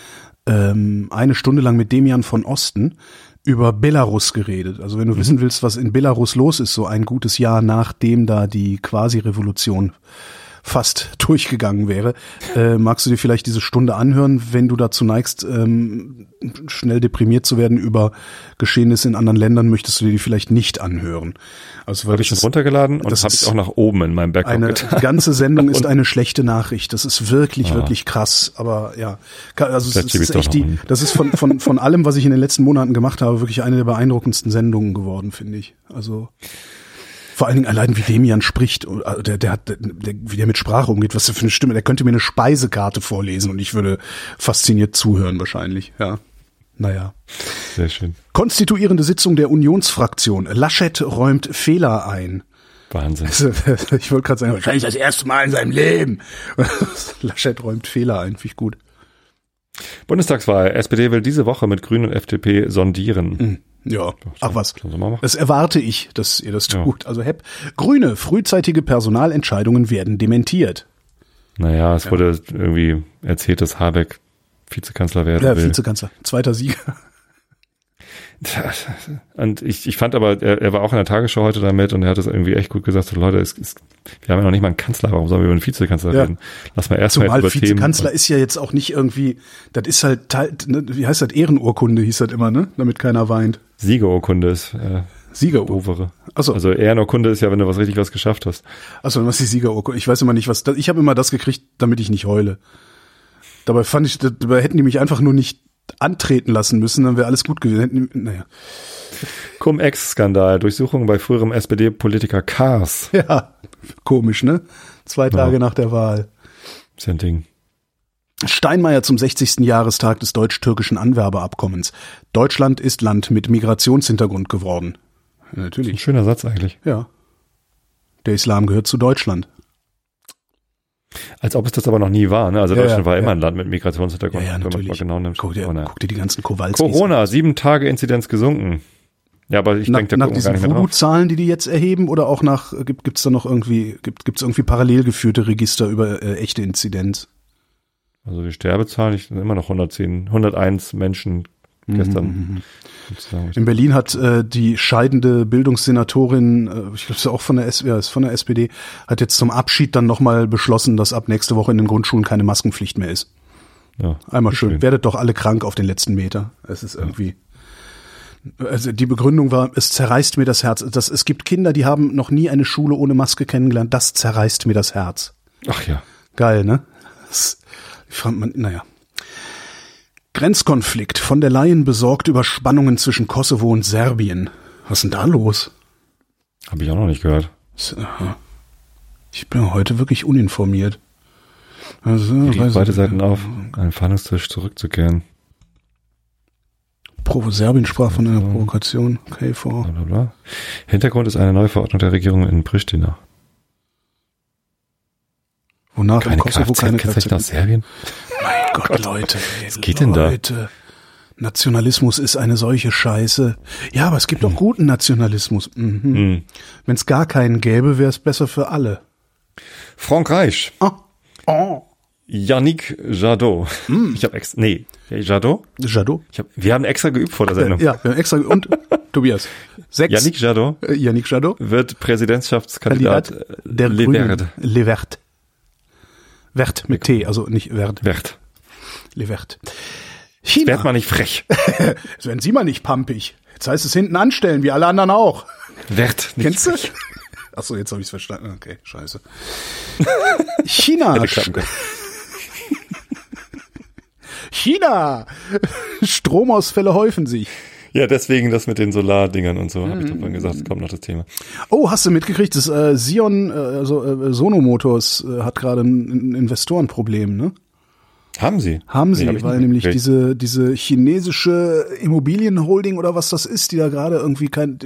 ähm, eine Stunde lang mit Demian von Osten über Belarus geredet. Also wenn du wissen willst, was in Belarus los ist, so ein gutes Jahr nachdem da die Quasi-Revolution fast durchgegangen wäre, äh, magst du dir vielleicht diese Stunde anhören, wenn du dazu neigst, ähm, schnell deprimiert zu werden über Geschehnisse in anderen Ländern, möchtest du dir die vielleicht nicht anhören. Also weil Habe ich schon runtergeladen und das habe ich auch nach oben in meinem Backup eine getan. ganze Sendung ist eine schlechte Nachricht. Das ist wirklich, Ah. wirklich krass. Aber ja, also es ist, echt die, das ist von, von, von allem, was ich in den letzten Monaten gemacht habe, wirklich eine der beeindruckendsten Sendungen geworden, finde ich. Also vor allen Dingen allein wie Demian spricht, also der, der hat, der, wie der mit Sprache umgeht, was der für eine Stimme, der könnte mir eine Speisekarte vorlesen und ich würde fasziniert zuhören wahrscheinlich, ja. Naja. Sehr schön. Konstituierende Sitzung der Unionsfraktion. Laschet räumt Fehler ein. Wahnsinn. Also, Ich wollte gerade sagen, wahrscheinlich das erste Mal in seinem Leben. Laschet räumt Fehler ein, finde ich gut. Bundestagswahl. SPD will diese Woche mit Grünen und FDP sondieren. Ja, ach was. Das erwarte ich, dass ihr das Ja. tut. Also Hepp. Grüne, frühzeitige Personalentscheidungen werden dementiert. Naja, es wurde irgendwie erzählt, dass Habeck Vizekanzler werden Ja, will. Vizekanzler, zweiter Sieger. Und ich, ich fand aber, er, er war auch in der Tagesschau heute damit und er hat es irgendwie echt gut gesagt, so Leute, es, es, wir haben ja noch nicht mal einen Kanzler, warum sollen wir über einen Vizekanzler Ja. reden? Lass mal erstmal Zumal über Vizekanzler ist ja jetzt auch nicht irgendwie, das ist halt, Teil, ne, wie heißt das, Ehrenurkunde hieß das immer, ne? Damit keiner weint. Siegerurkunde ist äh, Siegerurkunde. Achso, Also Ehrenurkunde ist ja, wenn du was richtig was geschafft hast. Achso, was ist die Siegerurkunde? Ich weiß immer nicht, was. Ich habe immer das gekriegt, damit ich nicht heule. Dabei fand ich, dabei hätten die mich einfach nur nicht antreten lassen müssen, dann wäre alles gut gewesen. Naja. Cum-Ex-Skandal, Durchsuchung bei früherem SPD-Politiker Kars. Ja, komisch, ne? Zwei Tage nach der Wahl. Ist ja ein Ding. Steinmeier zum 60. Jahrestag des deutsch-türkischen Anwerbeabkommens. Deutschland ist Land mit Migrationshintergrund geworden. Ja, Ein natürlich. schöner Satz eigentlich. Ja. Der Islam gehört zu Deutschland. Als ob es das aber noch nie war. Ne? Also Ja, Deutschland ja, war immer ja. ein Land mit Migrationshintergrund, Ja, ja, wenn man es natürlich. genau nimmt. Guck dir, ne. guck dir die ganzen Kowalskis Corona, sieben Tage Inzidenz gesunken. Ja, aber ich denke, da nach diesen. Voodoo-Zahlen, die die jetzt erheben, oder auch nach gibt gibt's da noch irgendwie gibt gibt's irgendwie parallel geführte Register über äh, echte Inzidenz? Also die Sterbezahlen, ich immer noch 110, 101 Menschen gestern. sozusagen. In Berlin hat äh, die scheidende Bildungssenatorin, äh, ich glaube, ist auch von der, S ja, ist von der SPD, hat jetzt zum Abschied dann nochmal beschlossen, dass ab nächste Woche in den Grundschulen keine Maskenpflicht mehr ist. Ja. Einmal schön. Schön. Werdet doch alle krank auf den letzten Meter. Es ist irgendwie. Also die Begründung war, es zerreißt mir das Herz. Das, es gibt Kinder, die haben noch nie eine Schule ohne Maske kennengelernt. Das zerreißt mir das Herz. Ach ja. Geil, ne? Das, ich fand man, naja. Grenzkonflikt. Von der Leyen besorgt über Spannungen zwischen Kosovo und Serbien. Was ist denn da los? Habe ich auch noch nicht gehört. Ich bin heute wirklich uninformiert. Also, Die weiß beide ich- Seiten auf, an den Verhandlungstisch zurückzukehren. Provo Serbien sprach von einer Provokation. Okay, vor. Bla, bla, bla. Hintergrund ist eine neue Verordnung der Regierung in Pristina. Wonach Keine im Kosovo keine Kfz-Kennzeichen aus Serbien? Mein Gott, Leute. Ey, was geht denn da? Leute. Nationalismus ist eine solche Scheiße. Ja, aber es gibt auch guten Nationalismus. Mhm. Hm. Wenn es gar keinen gäbe, wäre es besser für alle. Frankreich. Oh. Oh. Yannick Jadot. Hm. Ich habe extra, nee, Jadot? Jadot? Ich hab, wir haben extra geübt vor der Sendung. Ja, wir haben extra und Tobias. Sechs. Yannick Jadot Äh, Yannick Jadot. wird Präsidentschaftskandidat Kandidat äh, der Le Grünen. Verde. Le Vert. Vert mit T, also nicht Vert. Vert. Le Vert. Werd China. mal nicht frech. Jetzt werden Sie mal nicht pampig. Jetzt heißt es hinten anstellen, wie alle anderen auch. Vert. Nicht Kennst du? frech. Ach so, jetzt habe ich es verstanden. Okay, scheiße. China. China. Stromausfälle häufen sich. Ja, deswegen das mit den Solardingern und so, habe ich vorhin gesagt, kommt noch das Thema. Oh, hast du mitgekriegt, das äh, Sion, äh, also äh, Sono Motors äh, hat gerade ein, ein Investorenproblem, ne? Haben Sie? Haben sie, Nee, weil nämlich mitgekriegt. diese, diese chinesische Immobilienholding oder was das ist, die da gerade irgendwie kein,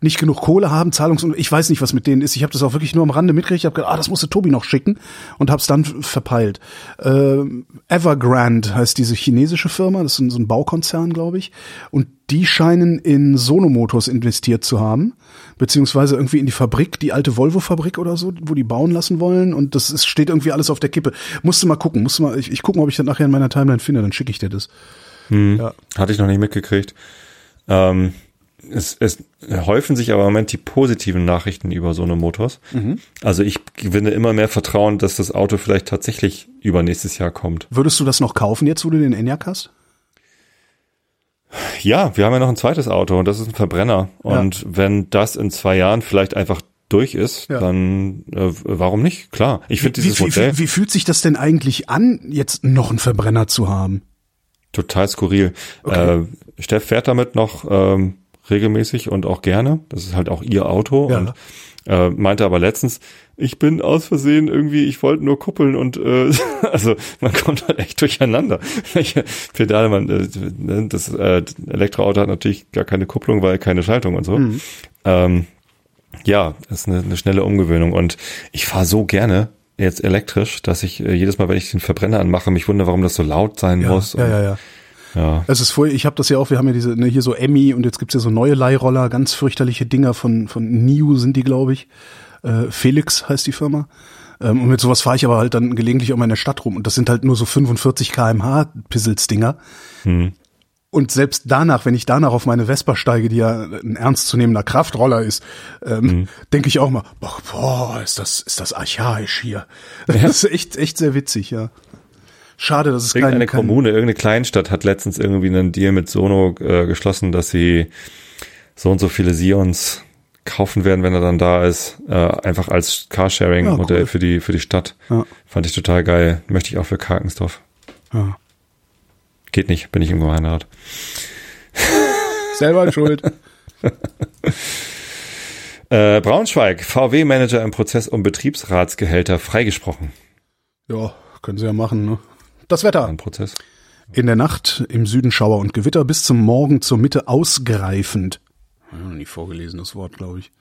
nicht genug Kohle haben, Zahlungs- und ich weiß nicht, was mit denen ist. Ich habe das auch wirklich nur am Rande mitgekriegt. Ich habe gedacht, ah, das musste Tobi noch schicken und habe es dann verpeilt. Ähm, Evergrande heißt diese chinesische Firma, das ist ein, so ein Baukonzern, glaube ich. Und die scheinen in Sono Motors investiert zu haben, beziehungsweise irgendwie in die Fabrik, die alte Volvo-Fabrik oder so, wo die bauen lassen wollen. Und das ist, steht irgendwie alles auf der Kippe. Musst du mal gucken, musst du mal, ich, ich gucke mal, ob ich das nachher in meiner Timeline finde, dann schicke ich dir das. Ja. Hatte ich noch nicht mitgekriegt. Ähm, es, es häufen sich aber im Moment die positiven Nachrichten über so eine Motors. Mhm. Also ich gewinne immer mehr Vertrauen, dass das Auto vielleicht tatsächlich übernächstes Jahr kommt. Würdest du das noch kaufen jetzt, wo du den Enyaq hast? Ja, wir haben ja noch ein zweites Auto und das ist ein Verbrenner. Und wenn das in zwei Jahren vielleicht einfach durch ist, Ja. dann äh, warum nicht? Klar. Ich finde Wie, dieses wie, Modell wie, wie fühlt sich das denn eigentlich an, jetzt noch einen Verbrenner zu haben? total skurril. Okay. Äh, Steff fährt damit noch ähm, regelmäßig und auch gerne. Das ist halt auch ihr Auto Ja. und äh, meinte aber letztens, ich bin aus Versehen irgendwie, ich wollte nur kuppeln und äh, also man kommt halt echt durcheinander. Welche Pedale man, äh, ne, das äh, Elektroauto hat natürlich gar keine Kupplung, weil keine Schaltung und so. Mhm. Ähm, ja, das ist eine, eine schnelle Umgewöhnung und ich fahre so gerne jetzt elektrisch, dass ich äh, jedes Mal, wenn ich den Verbrenner anmache, mich wundere, warum das so laut sein Ja, muss. ja, ja, ja. Ja. Es ist voll, ich habe das ja auch, wir haben ja diese, ne, hier so Emmy und jetzt gibt's ja so neue Leihroller, ganz fürchterliche Dinger von, von Niu sind die, glaube ich. Äh, Felix heißt die Firma. Ähm, und mit sowas fahre ich aber halt dann gelegentlich auch mal in der Stadt rum. Und das sind halt nur so 45 kmh Pisselsdinger. Hm. Und selbst danach, wenn ich danach auf meine Vespa steige, die ja ein ernstzunehmender Kraftroller ist, ähm, Mhm. denke ich auch mal, boah, boah, ist das, ist das archaisch hier. Das ist echt, echt sehr witzig, ja. Schade, dass es Irgendeine kein Kommune, irgendeine Kleinstadt hat letztens irgendwie einen Deal mit Sono äh, geschlossen, dass sie so und so viele Sions kaufen werden, wenn er dann da ist, äh, einfach als Carsharing-Modell Ja, cool. für die für die Stadt. Ja. Fand ich total geil. Möchte ich auch für Karkensdorf. Ja. Geht nicht, bin ich im Gemeinderat. Selber schuld. Äh, Braunschweig, VW-Manager im Prozess um Betriebsratsgehälter freigesprochen. Ja, können sie ja machen, ne? Das Wetter. Ein Prozess. In der Nacht im Süden Schauer und Gewitter bis zum Morgen zur Mitte ausgreifend. Ja, nie vorgelesenes Wort, glaube ich.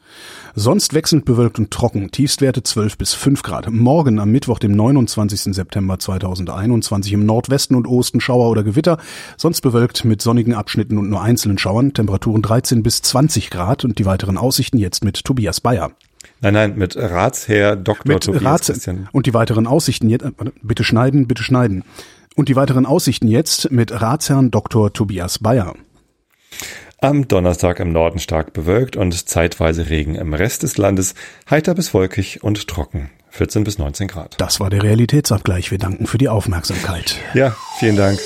Sonst wechselnd bewölkt und trocken. Tiefstwerte 12 bis 5 Grad. Morgen am Mittwoch, dem 29. September 2021 im Nordwesten und Osten Schauer oder Gewitter. Sonst bewölkt mit sonnigen Abschnitten und nur einzelnen Schauern. Temperaturen 13 bis 20 Grad und die weiteren Aussichten jetzt mit Tobias Bayer. Nein, nein, mit Ratsherr Dr. Mit Tobias Rats Christian. und die weiteren Aussichten jetzt, äh, bitte schneiden, bitte schneiden. Und die weiteren Aussichten jetzt mit Ratsherrn Dr. Tobias Bayer. Am Donnerstag im Norden stark bewölkt und zeitweise Regen. Im Rest des Landes heiter bis wolkig und trocken. 14 bis 19 Grad. Das war der Realitätsabgleich. Wir danken für die Aufmerksamkeit. Ja, vielen Dank.